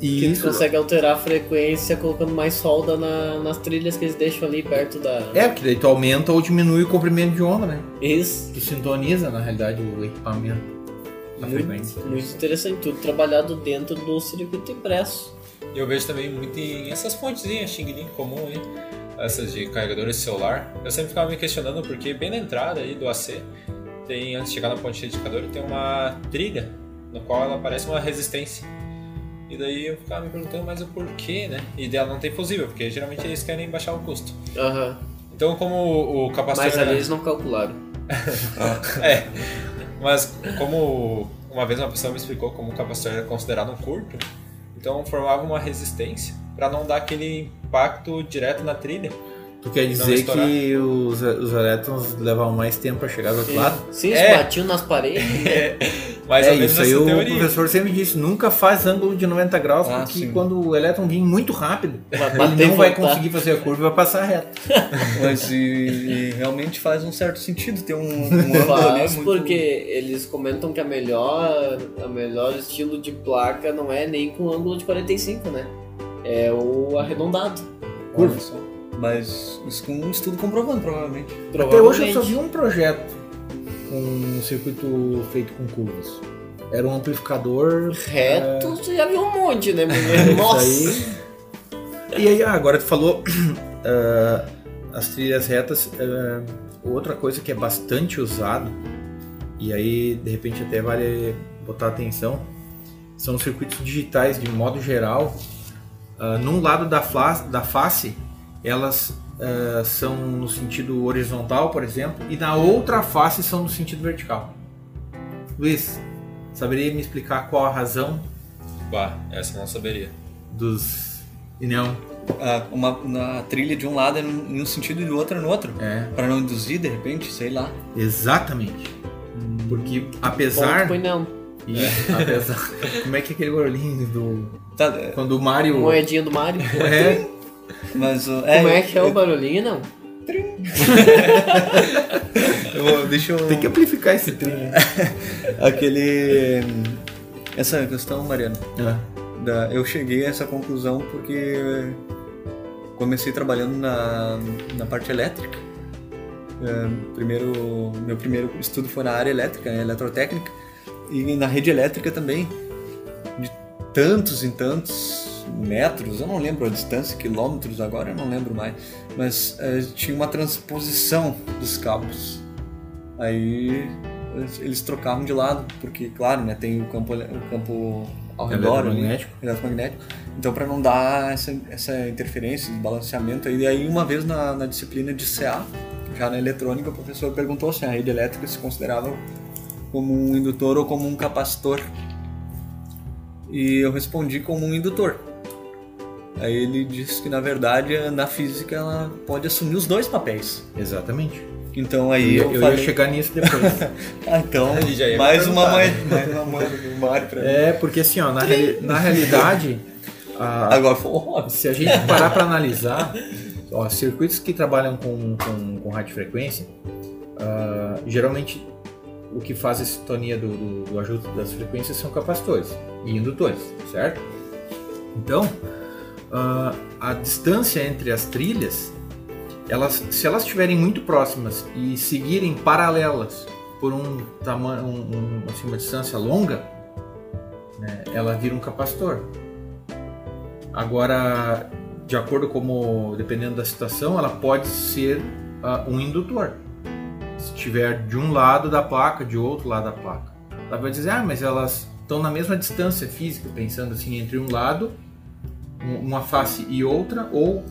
E que tu consegue alterar a frequência colocando mais solda na- nas trilhas que eles deixam ali perto da. é, porque daí tu aumenta ou diminui o comprimento de onda, né? Isso. Tu sintoniza, na realidade, o equipamento. A frequência. Muito, muito interessante, tudo trabalhado dentro do circuito impresso. E eu vejo também muito em essas fontezinhas Xing Ling comum aí, essas de carregadores de celular. Eu sempre ficava me questionando porque bem na entrada aí do AC, tem, antes de chegar na ponte de indicador, tem uma trilha no qual ela parece uma resistência. E daí eu ficava me perguntando, mas o porquê, né? E dela não tem fusível, porque geralmente eles querem baixar o custo. Aham. Então como o capacitor... Mas ali eles não calcularam. É, mas como uma vez uma pessoa me explicou como o capacitor era considerado um curto, então formava uma resistência para não dar aquele impacto direto na trilha. Tu quer dizer que os, os elétrons levavam mais tempo para chegar do outro lado? Sim, eles É. batiam nas paredes. Mais é, ou menos isso aí o teoria. professor sempre disse, nunca faz ângulo de 90 graus, Ah, porque sim. quando o elétron vir muito rápido, Vai ele não vai voltar. conseguir fazer a curva e vai passar reto. Mas e, e realmente faz um certo sentido ter um, um ângulo ali Faz muito... porque eles comentam que a melhor, a melhor estilo de placa não é nem com ângulo de 45, né? É o arredondado. Olha só. Mas isso com um estudo comprovando, provavelmente. Até hoje eu só Provavelmente. vi um projeto com um circuito feito com curvas. Era um amplificador Reto, você já viu um monte, né? Nossa! aí. E aí, ah, agora tu falou ah, as trilhas retas. ah, outra coisa que é bastante usado e aí de repente até vale botar atenção, são circuitos digitais de modo geral. Uh, num lado da, da face, elas uh, são no sentido horizontal, por exemplo, e na outra face são no sentido vertical. Luiz, saberia me explicar qual a razão? Bah, essa eu não saberia. Dos. E não. Ah, uma, na trilha de um lado é no sentido e do outro é no outro. É. Para não induzir, de repente, sei lá. Exatamente. Porque apesar. Ponto, não. E, apesar. Como é que é aquele barulhinho do. Tá, Quando o Mario. Moedinha do Mario. É. mas o- Como é que é o barulhinho, não? eu- deixa eu. Tem que amplificar esse trilho. Aquele. Essa questão, Mariano. Ah, da- eu cheguei a essa conclusão porque comecei trabalhando na, na parte elétrica. É, primeiro, meu primeiro estudo foi na área elétrica, né, eletrotécnica, e na rede elétrica também, tantos em tantos metros, eu não lembro a distância, quilômetros agora, eu não lembro mais, mas é, tinha uma transposição dos cabos. Aí eles trocavam de lado, porque, claro, né, tem o campo, o campo ao redor, ali, Eletromagnético. eletromagnético. Então, para não dar essa, essa interferência, esse balanceamento aí, e aí uma vez na, na disciplina de CA, já na eletrônica, o professor perguntou se a rede elétrica se considerava como um indutor ou como um capacitor. E eu respondi como um indutor. Aí ele disse que na verdade na física ela pode assumir os dois papéis. Exatamente. Então aí eu eu, eu falei, ia chegar nisso depois. ah, então ia mais uma mãe, mais uma mãe do Mário pra mim. é, porque assim, ó, na, reali- na realidade, a- Agora foi óbvio. se a gente parar para analisar, ó, circuitos que trabalham com, com, com radiofrequência, ah, geralmente o que faz a sintonia do, do, do ajuste das frequências são capacitores e indutores, certo? Então, ah, a distância entre as trilhas, elas, se elas estiverem muito próximas e seguirem paralelas por um tamanho, um, um- assim, uma distância longa, né, ela vira um capacitor. Agora, de acordo como, dependendo da situação, ela pode ser ah, um indutor. Se estiver de um lado da placa, de outro lado da placa. Ela vai dizer, ah, mas elas estão na mesma distância física, pensando assim, entre um lado, um- uma face e outra, ou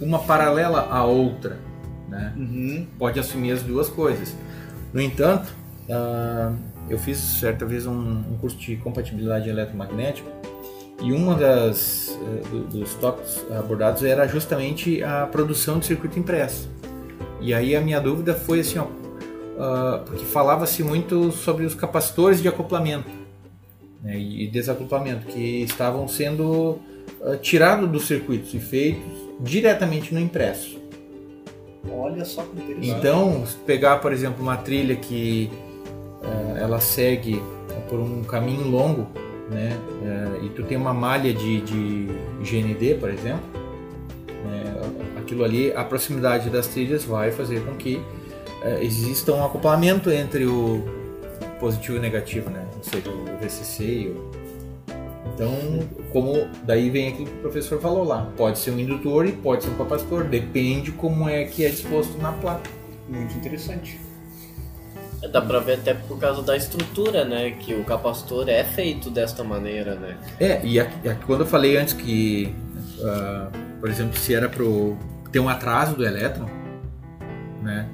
uma paralela à outra, né? Uhum. pode assumir as duas coisas. No entanto, ah, eu fiz certa vez um, um curso de compatibilidade eletromagnética e uma das do- dos tópicos abordados era justamente a produção de circuito impresso. E aí a minha dúvida foi assim, ó, ah, porque falava-se muito sobre os capacitores de acoplamento né, e desacoplamento que estavam sendo ah, tirados dos circuitos e feitos diretamente no impresso. Olha só que interessante. Então, se pegar, por exemplo, uma trilha que eh, ela segue por um caminho longo, né, eh, e tu tem uma malha de, de GND, por exemplo, né, aquilo ali, a proximidade das trilhas vai fazer com que eh, exista um acoplamento entre o positivo e o negativo, né, ou seja, o VCC e o então, como daí vem aquilo que o professor falou lá, pode ser um indutor e pode ser um capacitor, depende como é que é disposto na placa. Muito interessante. Dá pra ver até por causa da estrutura, né? Que o capacitor é feito desta maneira, né? É, e aqui, aqui quando eu falei antes que, ah, por exemplo, se era pro ter um atraso do elétron, né?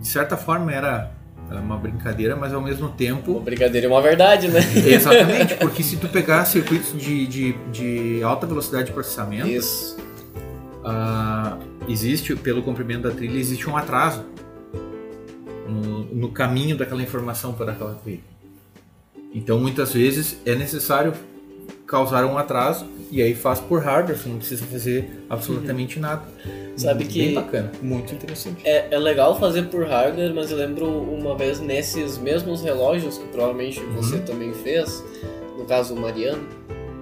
De certa forma era uma brincadeira, mas ao mesmo tempo brigadeiro é uma verdade, né? Exatamente, porque se tu pegar circuitos de, de, de alta velocidade de processamento, Isso. ah, existe, pelo comprimento da trilha, existe um atraso no, no caminho daquela informação para aquela trilha. Então, muitas vezes, é necessário causar um atraso e aí faz por hardware, você não precisa fazer absolutamente nada. Sabe Bem que- bacana. Muito interessante. É, é legal fazer por hardware, mas eu lembro uma vez nesses mesmos relógios, que provavelmente você também fez, no caso o Mariano,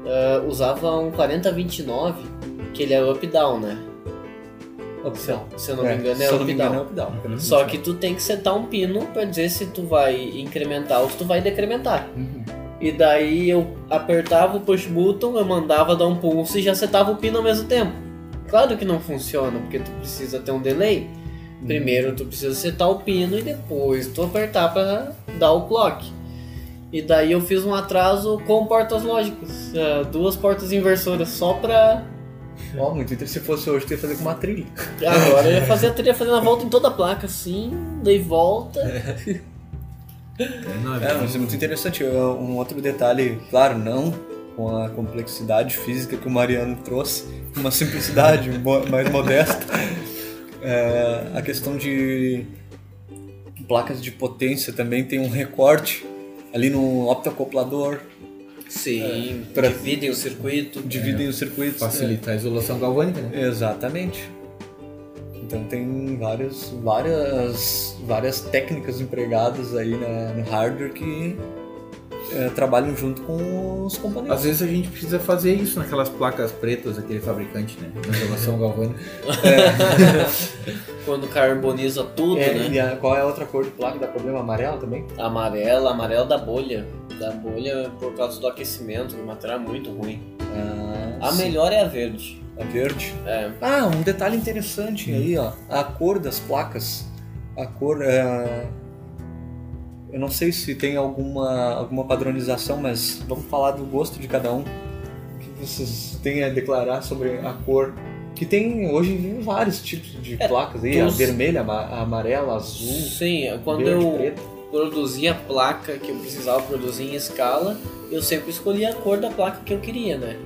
ah, usava um 4029, que ele é up-down, né? Se, se eu não me engano é, engano, é up-down. Só que tu tem que setar um pino pra dizer se tu vai incrementar ou se tu vai decrementar. Uhum. E daí eu apertava o push button, eu mandava dar um pulso e já setava o pino ao mesmo tempo. Claro que não funciona, porque tu precisa ter um delay. Primeiro tu precisa setar o pino e depois tu apertar pra dar o clock. E daí eu fiz um atraso com portas lógicas, é, duas portas inversoras só pra. Ó, muito interessante. Se fosse hoje, tu ia fazer com uma trilha. Agora eu ia fazer a trilha fazendo a volta em toda a placa, assim, daí volta. Não, É, mas é muito interessante. Eu- Um outro detalhe, claro, não com a complexidade física que o Mariano trouxe, uma simplicidade mais modesta. É, a questão de placas de potência também tem um recorte ali no optoacoplador, Sim, pra- dividem o circuito. dividem os circuitos. Facilita a isolação galvânica, né? É, exatamente. Então tem várias, várias, várias técnicas empregadas aí na- no hardware que é, trabalham junto com os componentes. Às vezes a gente precisa fazer isso naquelas placas pretas daquele fabricante, né? Na isolação galvânica. Quando carboniza tudo, É, né? e a- qual é a outra cor de placa que dá problema? Amarela também? Amarela, amarela da bolha. Da bolha por causa do aquecimento, o material é muito ruim. Ah, A sim. melhor é a verde. A verde. É. Ah, um detalhe interessante aí, ó. A cor das placas. A cor. é, Eu não sei se tem alguma, alguma padronização, mas vamos falar do gosto de cada um. O que vocês têm a declarar sobre a cor? Que tem hoje vários tipos de É, placas aí, a dos- vermelha, ama- a amarela, a azul, Sim, quando verde, eu preto. produzia a placa que eu precisava produzir em escala, eu sempre escolhia a cor da placa que eu queria, né?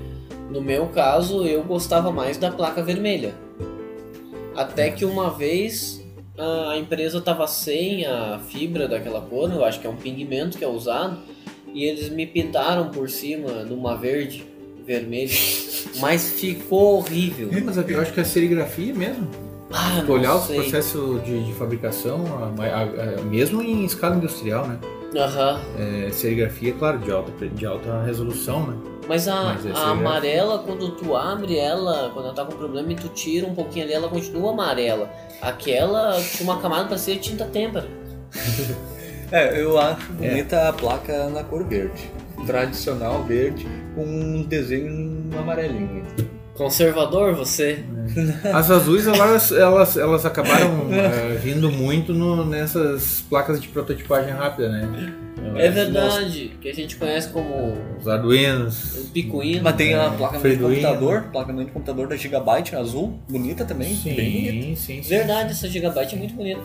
No meu caso, eu gostava mais da placa vermelha. Até que uma vez a empresa estava sem a fibra daquela cor, eu acho que é um pigmento que é usado, e eles me pintaram por cima numa verde, vermelho, mas ficou horrível. É, mas eu acho que é serigrafia mesmo. Ah, Tu olhar sei. processos de, de fabricação, a- a- a- mesmo em escala industrial, né? Aham. É, serigrafia, claro, de alta, de alta resolução, né? Mas a, Mas esse a é- amarela, quando tu abre ela, quando ela tá com problema e tu tira um pouquinho ali, ela continua amarela. Aquela tinha uma camada pra ser tinta têmpera. É, eu acho bonita a placa na cor verde. Tradicional verde, com um desenho amarelinho. Conservador você? As azuis, elas, elas, elas acabaram é, vindo muito no- nessas placas de prototipagem rápida, né? É verdade, que a gente conhece como Os Arduinos. o picuíno. Mas tem a placa de Freeway, computador, placa de computador da Gigabyte azul, bonita também, Sim, bonita. sim, sim. Verdade, essa Gigabyte é muito bonita.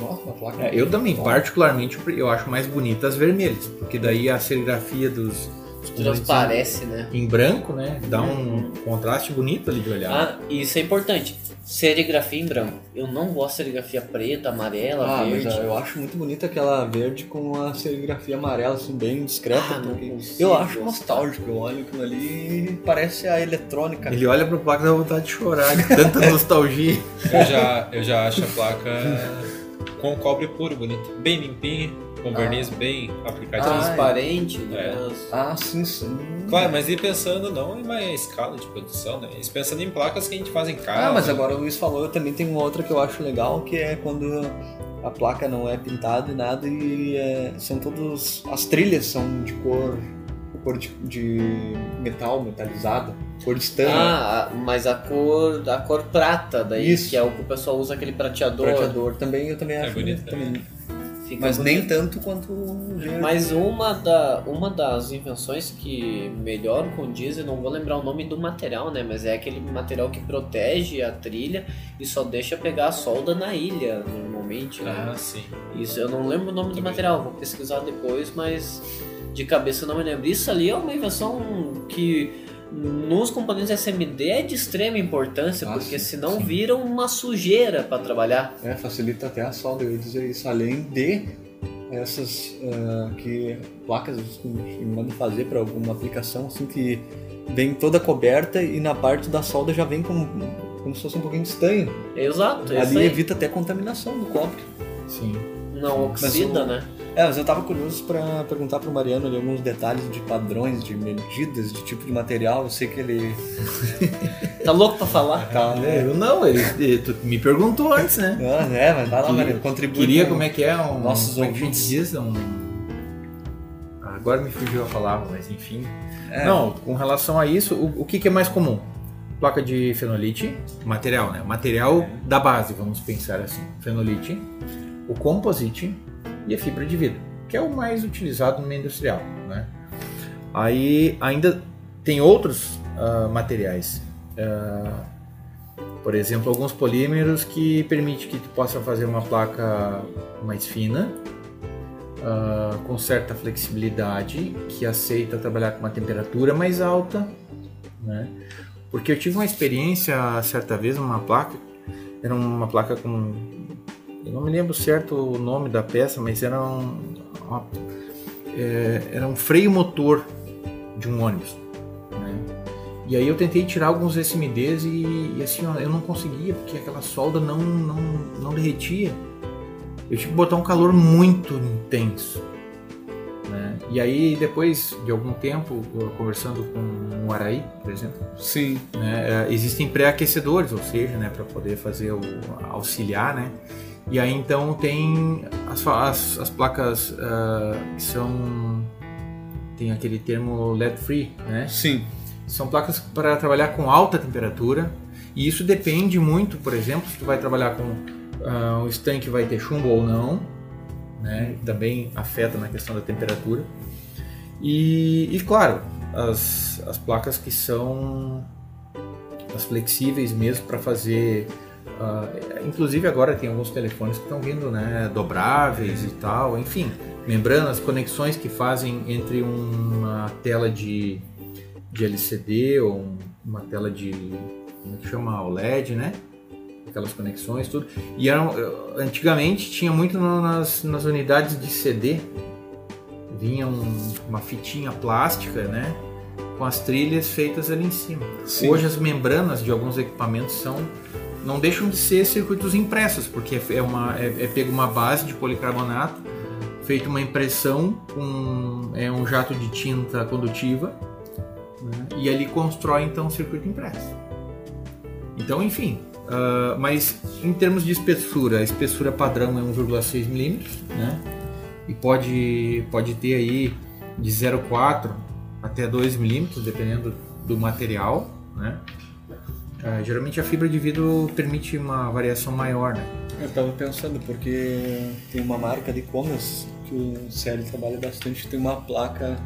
Nossa, uma placa. É, eu também, particularmente, eu acho mais bonitas as vermelhas, porque daí a serigrafia dos, Transparece, né? em branco, né? Dá um contraste bonito ali de olhar. Ah, isso é importante. Serigrafia em branco. Eu não gosto de serigrafia preta, amarela, Ah, mas verde. ah, eu acho muito bonita aquela verde com a serigrafia amarela, assim, bem discreta. Ah, porque eu acho nostálgico, eu olho aquilo ali parece a eletrônica. Ele olha pra placa e dá vontade de chorar, de tanta nostalgia. Eu já, eu já acho a placa com cobre puro bonita. Bem limpinha, com verniz bem aplicadinho. Transparente, É. caso. Ah, sim, sim. Claro, mas e pensando não em uma escala de produção, né? E pensando em placas que a gente faz em casa. Ah, mas agora o Luiz falou, eu também tenho uma outra que eu acho legal, que é quando a placa não é pintada e nada e é, são todos as trilhas são de cor cor de, de metal metalizada, cor de estanho, Ah, mas a cor, a cor prata daí, Isso. que é o que o pessoal usa aquele prateador. prateador também eu também É acho bonito também. Fica mas bonito. nem tanto quanto o. Mas uma, da, uma das invenções que melhor condiz, eu não vou lembrar o nome do material, né? Mas é aquele material que protege a trilha e só deixa pegar a solda na ilha, normalmente. né? Ah, sim. Isso, eu não lembro o nome do Também. material, vou pesquisar depois, mas de cabeça eu não me lembro. Isso ali é uma invenção que nos componentes SMD é de extrema importância, Ah, porque sim, senão sim. viram uma sujeira para trabalhar. É, facilita até a solda, eu ia dizer isso. Além de essas ah, que placas que mandam fazer para alguma aplicação, assim, que vem toda coberta e na parte da solda já vem com, como se fosse um pouquinho de estanho. Exato, isso Ali evita até contaminação do cobre. Sim. Não oxida, o- né? É, mas eu tava curioso para perguntar pro Mariano ali alguns detalhes de padrões, de medidas, de tipo de material. Eu sei que ele Tá louco pra falar? tá, É, né? eu não, ele, ele- tu me perguntou antes, né? Ah, é, mas vai lá, Mariano, contribui. Queria com- como é que é um. Nossos como é ouvintes. diz? Um... Agora me fugiu a palavra, mas enfim. É. Não, com relação a isso, o, o que, que é mais comum? placa de fenolite, material, né? Material da base, vamos pensar assim. Fenolite, o composite e a fibra de vidro, que é o mais utilizado no meio industrial, né? Aí ainda tem outros ah, materiais. Ah, por exemplo, alguns polímeros que permitem que tu possa fazer uma placa mais fina, ah, com certa flexibilidade, que aceita trabalhar com uma temperatura mais alta, né? Porque eu tive uma experiência certa vez numa placa, era uma placa com. Eu não me lembro certo o nome da peça, mas era um, uma- é, era um freio motor de um ônibus. né? E aí eu tentei tirar alguns SMDs e, e assim, ó, eu não conseguia, porque aquela solda não, não, não derretia. Eu tive que botar um calor muito intenso. né? E aí depois de algum tempo, conversando com o Araí, por exemplo, Sim. né, existem pré-aquecedores, ou seja, né, para poder fazer o auxiliar, né? E aí então tem as, as, as placas ah, que são tem aquele termo lead free, né? Sim. São placas para trabalhar com alta temperatura e isso depende muito, por exemplo, se tu vai trabalhar com ah, um stand que vai ter chumbo ou não, né? Também afeta na questão da temperatura. E, e, claro, as, as placas que são as flexíveis mesmo para fazer. Ah, inclusive agora tem alguns telefones que estão vindo né, dobráveis e tal, enfim, membranas, conexões que fazem entre uma tela de, de LCD ou um- uma tela de. como é que chama? OLED, né? Aquelas conexões, tudo. E eram, eh, antigamente tinha muito nas, nas unidades de CD, vinha um- uma fitinha plástica, né? Com as trilhas feitas ali em cima. Sim. Hoje as membranas de alguns equipamentos são não deixam de ser circuitos impressos, porque é uma é, é pego uma base de policarbonato, feita uma impressão com é um jato de tinta condutiva, né, e ali constrói então um circuito impresso. Então, enfim, ah, mas em termos de espessura, a espessura padrão é 1,6 milímetros, né? E pode pode ter aí de 0,4 até 2 milímetros, dependendo do material, né? Ah, geralmente a fibra de vidro permite uma variação maior, né? Eu tava pensando, porque tem uma marca de e-commerce que o CL trabalha bastante, tem uma placa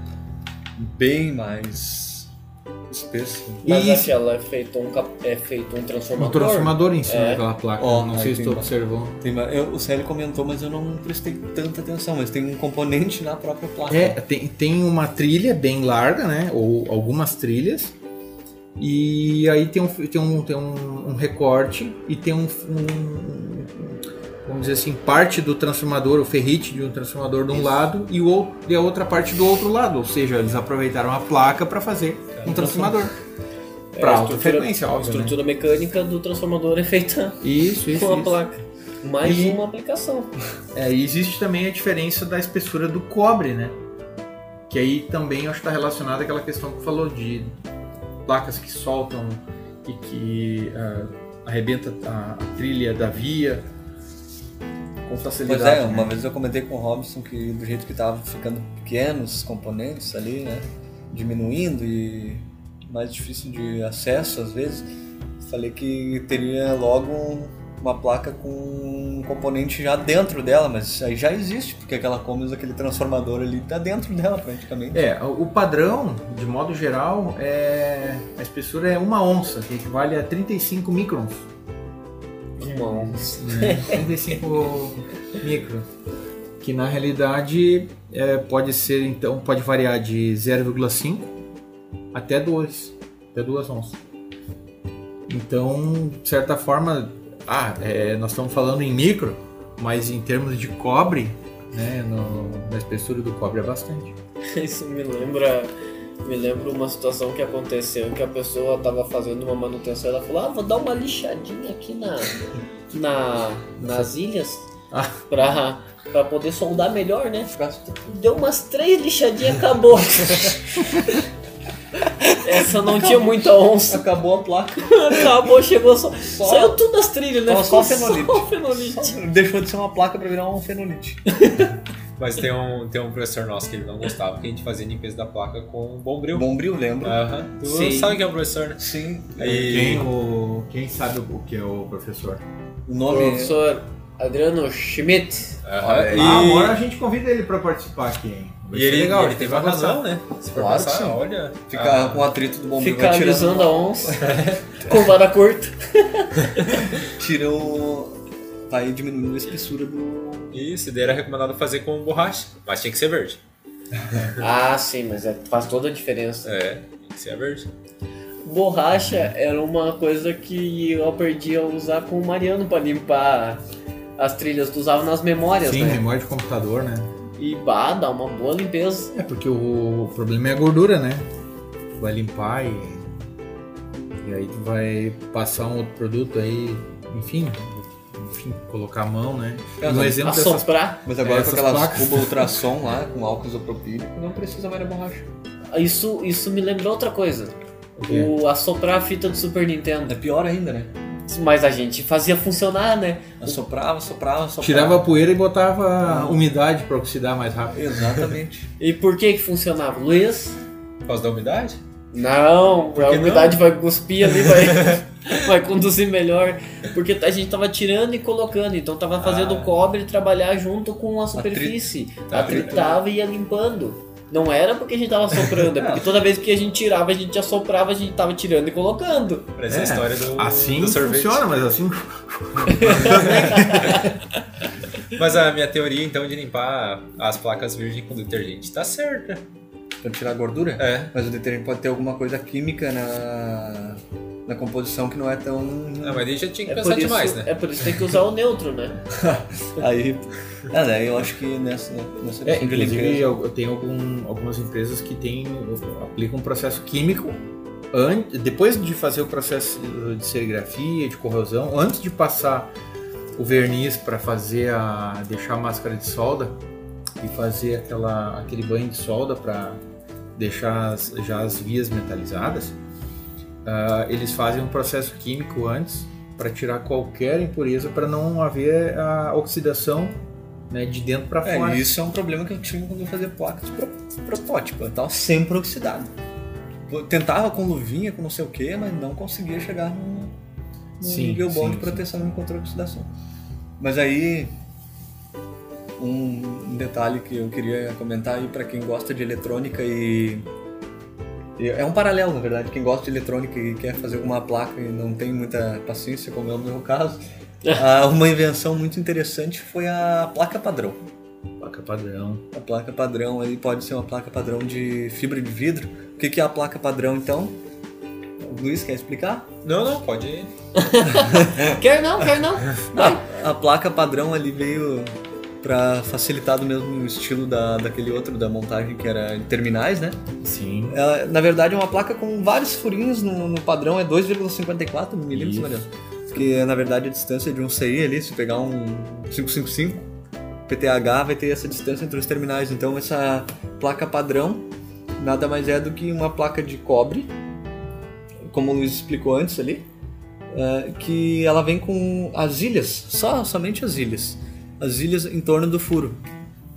bem mais espessa. Mas Isso. aquela é feito um, cap- é feito um transformador. Um transformador em cima É. daquela placa. Ó, não sei se tu ba- observou. Tem uma- eu- o CL comentou, mas eu não prestei tanta atenção, mas tem um componente na própria placa. É, tem, tem uma trilha bem larga, né? Ou algumas trilhas. E aí tem um, tem um, tem um, um recorte e tem um, um- Vamos dizer assim, parte do transformador, o ferrite de um transformador de um lado e, o, e a outra parte do outro lado. Ou seja, eles aproveitaram a placa para fazer um transformador. É, Para a alta estrutura- frequência, A óbvio. Né? estrutura mecânica do transformador é feita Isso, isso. com a isso. placa. Mais E- uma aplicação. É, e existe também a diferença da espessura do cobre, né? Que aí também acho que está relacionado àquela questão que falou de placas que soltam e que ah, arrebenta a, trilha da via com facilidade. Pois é, né? uma vez eu comentei com o Robson que do jeito que tava ficando pequenos os componentes ali, né? Diminuindo e mais difícil de acesso às vezes, falei que teria logo um- uma placa com um componente já dentro dela, mas aí já existe, porque aquela Commons, aquele transformador ali tá dentro dela praticamente. É, o padrão, de modo geral, é a espessura é uma onça, que equivale a 35 microns. Uma onça. né? 35 micro. Que na realidade é, pode ser, então, pode variar de 0,5 até 2, até 2 onças. Então, de certa forma, ah, é, nós estamos falando em micro, mas em termos de cobre, né, no, na espessura do cobre é bastante. Isso me lembra. Me lembra uma situação que aconteceu que a pessoa estava fazendo uma manutenção ela falou, ah, vou dar uma lixadinha aqui na, na, nas ilhas Ah. pra, pra poder soldar melhor, né? Deu umas três lixadinhas acabou. Essa não tinha muita onça. Acabou a placa. Acabou, chegou só. Saiu tudo das trilhas, né? Só Ficou fenolite. Só fenolite. Deixou de ser uma placa pra virar um fenolite. Mas tem um, tem um professor nosso que ele não gostava, porque a gente fazia limpeza da placa com bombril. Bombril, lembro. Aham. Tu Sim. sabe quem é o professor, né? Sim. E- Quem, o, quem sabe o que é o professor? O nome Professor Adriano Schmidt. Aí. E, Ah, agora a gente convida ele pra participar aqui, hein? E ele, legal, ele teve a razão, né? Se for Claro sim. olha. Fica ah, com o atrito do bombril. Fica vai tirando- alisando a onça com vara curta. Tira o... Vai diminuindo a espessura do... Isso, e daí era recomendado fazer com borracha, mas tinha que ser verde. Ah, sim, mas é- faz toda a diferença. É, tinha que ser verde. Borracha era uma coisa que eu aprendi a usar com o Mariano pra limpar as trilhas. Tu usava nas memórias, Sim, né? memória de computador, né? E bah, dá uma boa limpeza. É porque o problema é a gordura, né? Tu vai limpar e. E aí tu vai passar um outro produto aí, enfim, enfim, colocar a mão, né? É, no mas exemplo dessas. Mas agora Essas com aquelas placas. cubas ultrassom lá, com álcool isopropílico, não precisa mais da borracha. Isso, isso me lembrou outra coisa. O? O assoprar a fita do Super Nintendo. É pior ainda, né? Mas a gente fazia funcionar, né? Assoprava, soprava, soprava. Tirava a poeira e botava umidade pra oxidar mais rápido. Exatamente. E por que que funcionava? Luiz? Por causa da umidade? Não, Por a umidade vai cuspir ali, vai, vai conduzir melhor. Porque a gente tava tirando e colocando, então tava fazendo Ah. o cobre trabalhar junto com a superfície. Tá Atritava e ia limpando. Não era porque a gente tava soprando, é porque toda vez que a gente tirava, a gente assoprava, a gente tava tirando e colocando. Parece a É, história do, Assim do sorvete. funciona, mas assim. Mas a minha teoria, então, de limpar as placas virgem com detergente tá certa. Pra tirar a gordura. É. Mas o detergente pode ter alguma coisa química na, na composição que não é tão. Ah, mas daí já tinha que É pensar por, isso, demais, né? é por isso que tem que usar o neutro, né? Aí. Ah, né? Eu acho que nessa, nessa É, questão de inclusive limpeza. eu, tenho algum- algumas empresas que tem, aplicam um processo químico an- depois de fazer o processo de serigrafia, de corrosão, antes de passar o verniz para fazer a deixar a máscara de solda e fazer aquela, aquele banho de solda para deixar as- já as vias metalizadas, ah, eles fazem um processo químico antes para tirar qualquer impureza para não haver a oxidação né, de dentro para É, fora. isso é um problema que eu tive quando eu fazia placa de pro- protótipo. Eu tava sempre oxidado. Eu tentava com luvinha, com não sei o que, mas não conseguia chegar no, no Sim, nível bom sim, de proteção contra a oxidação. Mas aí, um detalhe que eu queria comentar aí para quem gosta de eletrônica e é um paralelo, na verdade. Quem gosta de eletrônica e quer fazer alguma placa e não tem muita paciência, como é o meu caso, uma invenção muito interessante foi a placa padrão. Placa padrão. A placa padrão aí pode ser uma placa padrão de fibra de vidro. O que que é a placa padrão então? O Luiz quer explicar? Não, não, pode ir. Quer não, quer não. Vai. A placa padrão ali veio para facilitar do mesmo estilo da, daquele outro da montagem que era de terminais, né? Sim. Ela, na verdade é uma placa com vários furinhos no, no padrão, é 2,54 milímetros. Mariano. Que na verdade a distância de um CI ali, se pegar um 555 PTH vai ter essa distância entre os terminais. Então essa placa padrão nada mais é do que uma placa de cobre, como o Luiz explicou antes ali, é, que ela vem com as ilhas, só somente as ilhas, as ilhas em torno do furo.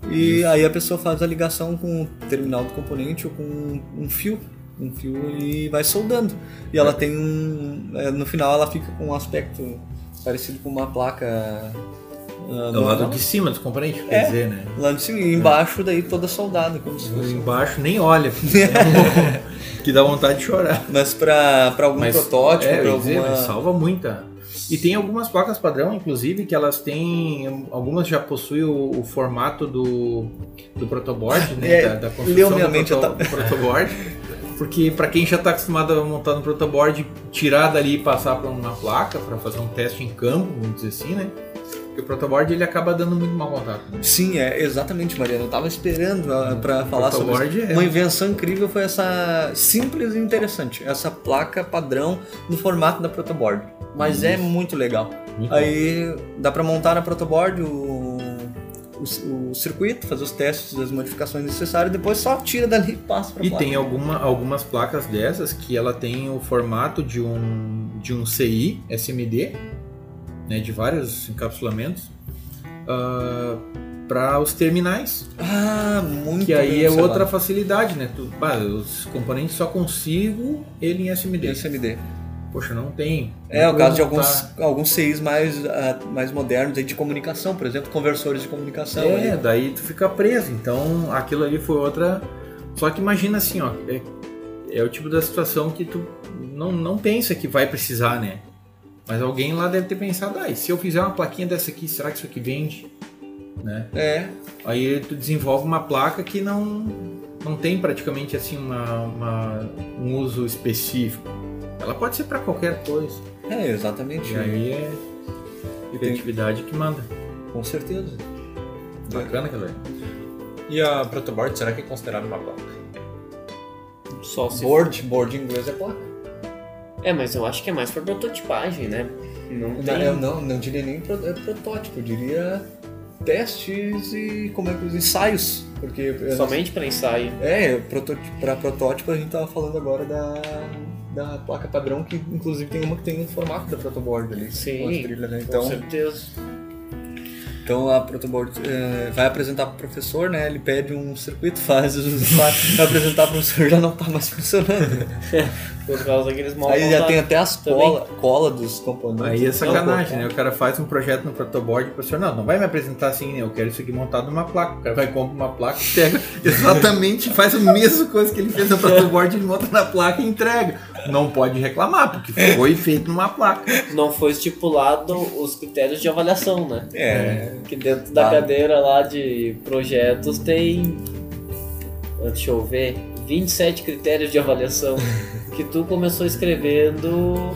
E aí a pessoa faz a ligação com o terminal do componente ou com um fio, um fio e vai soldando. E ela tem um, é, no final ela fica com um aspecto parecido com uma placa ah, Do lado de cima dos componentes, É. quer dizer, né? Lá de cima, e embaixo daí toda soldada, como se fosse. Embaixo nem olha. que dá vontade de chorar. Mas pra algum Mas, protótipo, é, pra dizer, alguma. mas salva muita. E tem algumas placas padrão, inclusive, que elas têm. Algumas já possuem o, o formato do, do protoboard, né? É, da, da construção do, proto- do protoboard. Porque para quem já está acostumado a montar no protoboard, tirar dali e passar para uma placa para fazer um teste em campo, vamos dizer assim, né? Porque o protoboard ele acaba dando muito mau contato. Né? Sim, é exatamente, Mariana. Eu tava esperando ah, pra falar sobre isso. é- Uma invenção incrível foi essa simples e interessante, essa placa padrão no formato da protoboard. Mas é muito legal. Muito Aí dá pra montar na protoboard o, o, o circuito, fazer os testes, as modificações necessárias, depois só tira dali e passa pra E placa. tem alguma, algumas placas dessas que ela tem o formato de um, de um CI SMD, né, de vários encapsulamentos, ah, para os terminais. Ah, muito Que aí bem é outra facilidade, né? Tu, bah, os componentes só consigo ele em SMD. SMD. Poxa, não tem. É, Não o caso de alguns, montar. alguns CIs mais, ah, mais modernos aí de comunicação, por exemplo, conversores de comunicação. É, aí. daí tu fica preso. Então aquilo ali foi outra. Só que imagina assim, ó. É, é o tipo da situação que tu não, não pensa que vai precisar, né? Mas alguém lá deve ter pensado, ah, se eu fizer uma plaquinha dessa aqui, será que isso aqui vende? Né? É, Aí tu desenvolve uma placa que não, não tem praticamente assim uma, uma- um uso específico. Ela pode ser para qualquer coisa. é, exatamente. E aí é E tem- criatividade que manda. com certeza. Bacana aquela aí. E a protoboard, será que é considerada uma placa? Só se Board, board em inglês é placa. É, mas eu acho que é mais pra prototipagem, né? Não Não, tem... eu não, não diria nem pro- é protótipo, eu diria testes e como é que os ensaios, porque não- Somente pra ensaio. é para protótipo a gente tava falando agora da da placa padrão que inclusive tem uma que tem um formato da protoboard ali, Sim, com as trilhas, né? Com Então, certeza. Então a protoboard eh, vai apresentar para o professor, né? Ele pede um circuito, faz, faz vai apresentar para o professor já não tá mais funcionando. Por causa daqueles mal Aí já tem até as cola, cola dos componentes. Aí é sacanagem, né? O cara faz um projeto no protoboard e professor, não, não vai me apresentar assim, né? Eu quero isso aqui montado numa placa. O cara vai compra uma placa, pega exatamente, faz a mesma coisa que ele fez no protoboard, ele monta na placa e entrega. Não pode reclamar, porque foi feito numa placa. Não foi estipulado os critérios de avaliação, né? É. Que dentro da Ah. cadeira lá de projetos tem. Deixa eu ver. 27 critérios de avaliação. que tu começou escrevendo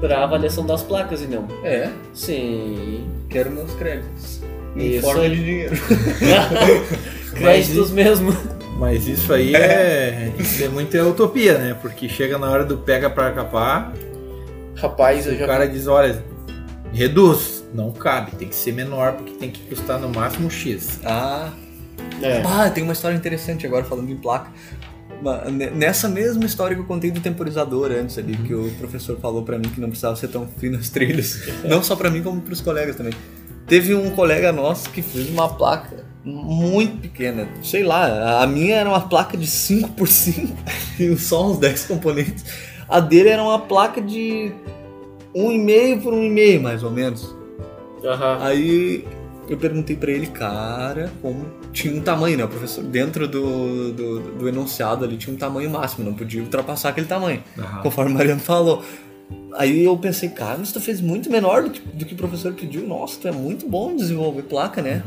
pra avaliação das placas e não. É, Sim. quero meus créditos. Em Isso forma aí. de dinheiro. Créditos mesmo. Mas isso aí é, isso é muita utopia, né? Porque chega na hora do pega pra capar, Rapaz, eu o já. cara diz, olha, reduz. Não cabe, tem que ser menor, porque tem que custar no máximo X. Ah, É. ah, tem uma história interessante agora falando em placa. Nessa mesma história que eu contei do temporizador antes ali, que o professor falou pra mim que não precisava ser tão fino as trilhas. Não só pra mim, como pros colegas também. Teve um colega nosso que fez uma placa muito pequena. Sei lá, a minha era uma placa de 5 por 5 e só uns 10 componentes. A dele era uma placa de 1,5 por 1,5 mais ou menos. Aham. Aí eu perguntei pra ele, cara, como tinha um tamanho, né? O professor, dentro do, do, do enunciado ali, tinha um tamanho máximo, não podia ultrapassar aquele tamanho, conforme o Mariano falou. Aí eu pensei, cara, mas tu fez muito menor do que, do que o professor pediu. Nossa, tu é muito bom em desenvolver placa, né?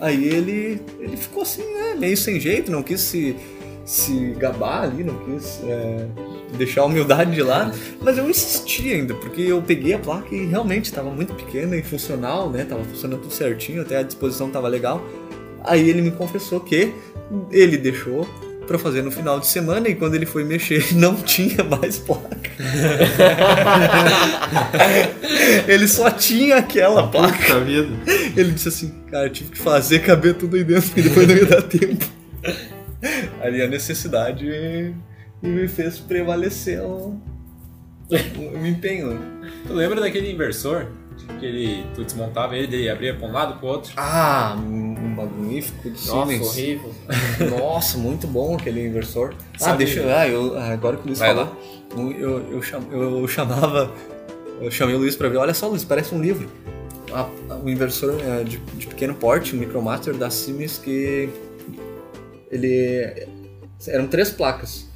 Aí ele, ele ficou assim, né? Meio sem jeito, não quis se, se gabar ali, não quis é, deixar a humildade de lado. Mas eu insisti ainda, porque eu peguei a placa e realmente estava muito pequena e funcional, né? Tava funcionando tudo certinho, até a disposição tava legal. Aí ele me confessou que ele deixou pra fazer no final de semana e quando ele foi mexer não tinha mais placa. ele só tinha aquela placa. Puta vida. Ele disse assim, cara, eu tive que fazer caber tudo aí dentro, porque depois não ia dar tempo. Ali a necessidade me fez prevalecer o, o empenho. Tu lembra daquele inversor? Que ele, tu desmontava ele, ele abria pra um lado pro outro? Ah, magnífico de Nossa, Siemens. horrível. Nossa, muito bom aquele inversor. Ah, Sabe- deixa eu. Ah, eu, agora que o Luiz Vai falou, eu, eu, cham- eu chamava. Eu chamei o Luiz pra ver. Olha só, Luiz, parece um livro. A- a- um inversor é, de, de pequeno porte, um Micromaster da Siemens que. Ele. Eram três placas.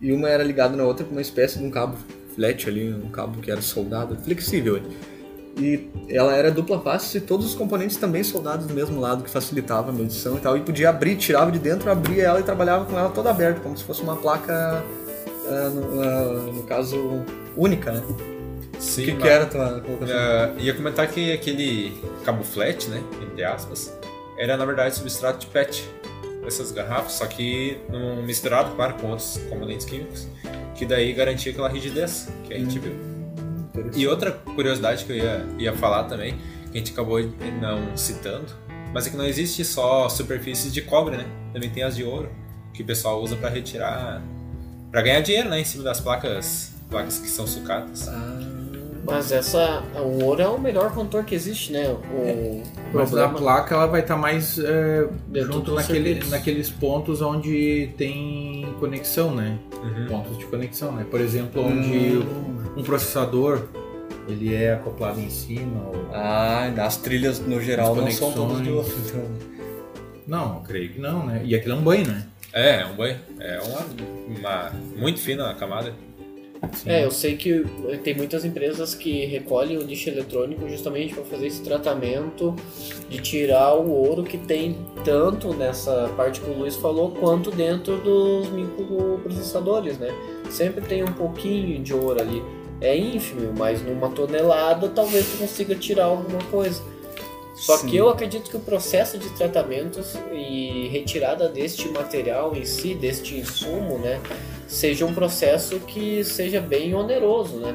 E uma era ligada na outra com uma espécie de um cabo flat ali, um cabo que era soldado, flexível. ali. E ela era dupla face e todos os componentes também soldados do mesmo lado, que facilitava a medição e tal. E podia abrir, tirava de dentro, abria ela e trabalhava com ela toda aberta, como se fosse uma placa, ah, no, ah, no caso, única, né? Sim. o que, que mas- era a tua colocação? Ah, ia comentar que aquele cabo flat, né, entre aspas, era na verdade substrato de PET dessas garrafas, só que misturado, claro, com outros componentes químicos, que daí garantia aquela rigidez que a gente viu. E outra curiosidade que eu ia, ia falar também, que a gente acabou não citando, mas é que não existe só superfícies de cobre, né? Também tem as de ouro, que o pessoal usa para retirar, para ganhar dinheiro, né, em cima das placas, placas que são sucatas. Ah, Mas essa. O ouro é o melhor condutor que existe, né? O Mas a problema. placa ela vai estar mais é, junto naquele, serviço. naqueles pontos onde tem conexão, né? Uhum. Pontos de conexão, né? Por exemplo, onde um processador ele é acoplado em cima. Ou... Ah, as trilhas no geral não são todas de ouro. conexões. então. Não, eu creio que não, né? E aquilo é um banho, né? É, é um banho. É uma, uma muito fina a camada. É, eu sei que tem muitas empresas que recolhem o lixo eletrônico justamente para fazer esse tratamento de tirar o ouro que tem tanto nessa parte que o Luiz falou, quanto dentro dos microprocessadores, né? Sempre tem um pouquinho de ouro ali. É ínfimo, mas numa tonelada talvez tu consiga tirar alguma coisa. Só Sim. que eu acredito que o processo de tratamentos e retirada deste material em si, deste insumo, né, seja um processo que seja bem oneroso, né?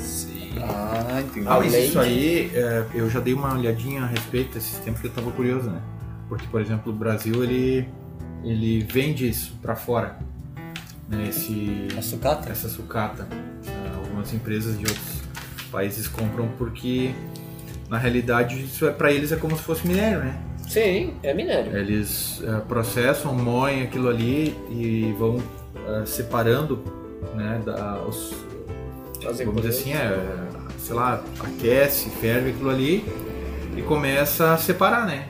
Sim. Ah, entendi. Ah, mas Além isso de- aí, é, eu já dei uma olhadinha a respeito esses tempos que eu tava curioso, né? Porque, por exemplo, o Brasil, ele, ele vende isso pra fora. Né? Esse, A sucata? essa sucata. Ah, Algumas empresas de outros países compram porque, na realidade, isso é para eles é como se fosse minério, né? Sim, é minério. Eles eh, processam, moem aquilo ali e vão eh, separando, né, da, os, vamos dizer assim, é, sei lá, aquece, ferve aquilo ali e começa a separar, né,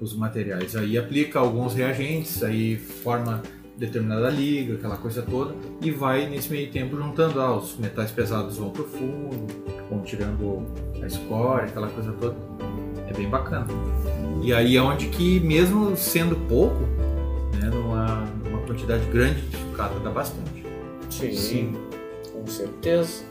os materiais. Aí aplica alguns reagentes, aí forma determinada liga, aquela coisa toda, e vai nesse meio tempo juntando, ah, os metais pesados vão pro fundo, vão tirando a escória, aquela coisa toda. É bem bacana. E aí é onde que, mesmo sendo pouco, né, numa, numa quantidade grande de sucata dá bastante. Sim, com certeza.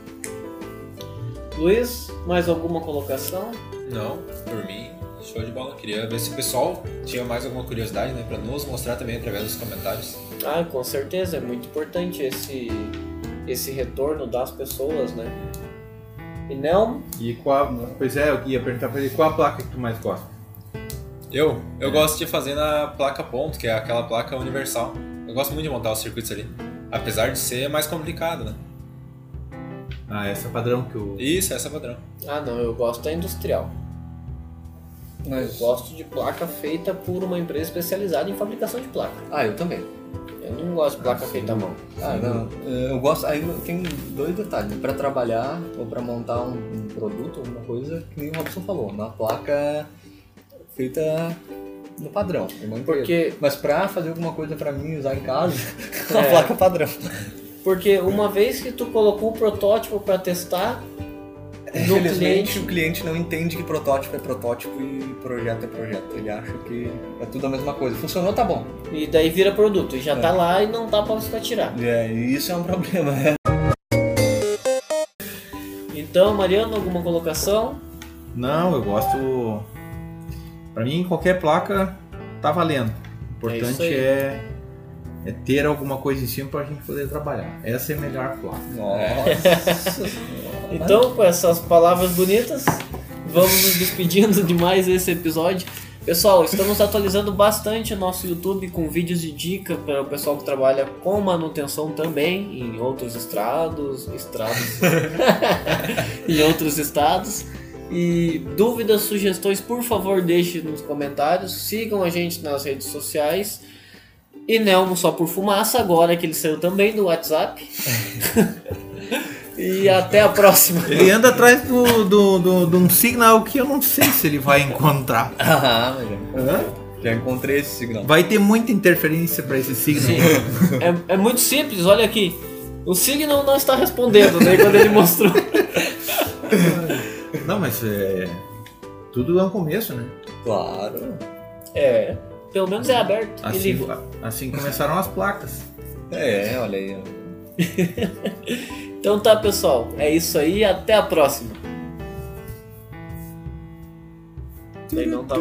Luiz, mais alguma colocação? Não, por mim, show de bola. Queria ver se o pessoal tinha mais alguma curiosidade, né? Pra nos mostrar também através dos comentários. Ah, com certeza, é muito importante esse, esse retorno das pessoas, né? E não, E qual, pois é, eu ia perguntar pra ele qual a placa que tu mais gosta. Eu, eu gosto de fazer na placa ponto, que é aquela placa universal. Eu gosto muito de montar os circuitos ali. Apesar de ser mais complicado, né? Ah, essa padrão que o. Isso, essa é padrão. ah não, eu gosto da industrial. Eu Mas... gosto de placa feita por uma empresa especializada em fabricação de placa. Ah, eu também. Eu não gosto de placa Ah, feita à mão. Ah, não. Eu gosto. Aí tem dois detalhes. Para trabalhar ou para montar um, um produto, alguma coisa, que nem o Robson falou, na placa feita no padrão. uma. Porque, Mas pra fazer alguma coisa pra mim usar em casa, uma É. placa padrão. porque uma vez que tu colocou o protótipo para testar, Infelizmente cliente o cliente não entende que protótipo é protótipo e projeto é projeto. Ele acha que é tudo a mesma coisa. Funcionou, tá bom. e daí vira produto e já É. tá lá e não tá para você tirar. É, e isso é um problema. né? Então, Mariano, alguma colocação? Não, eu gosto. Pra mim, qualquer placa tá valendo. O É isso importante aí. é, é ter alguma coisa em cima pra gente poder trabalhar. Essa é a melhor placa. Nossa. Então, com essas palavras bonitas, vamos nos despedindo de mais esse episódio. Pessoal, estamos atualizando bastante o nosso YouTube com vídeos de dica para o pessoal que trabalha com manutenção também em outros estrados, estrados, em outros estados. E dúvidas, sugestões, por favor, deixe nos comentários. Sigam a gente nas redes sociais. E Nelmo só por fumaça, agora que ele saiu também do WhatsApp. e até a próxima. Ele anda atrás do, do, do- de um sinal que eu não sei se ele vai encontrar. Ah, mas já, encontrei esse signal. Vai ter muita interferência pra esse signo. Sim. É, é muito simples, olha aqui. O Signal não está respondendo, daí quando ele mostrou. Não, mas é. Tudo é um começo, né? Claro. É, pelo menos é aberto. Assim, Ele... assim começaram as placas. É, olha aí. Então tá, pessoal. É isso aí, até a próxima. Daí não tá.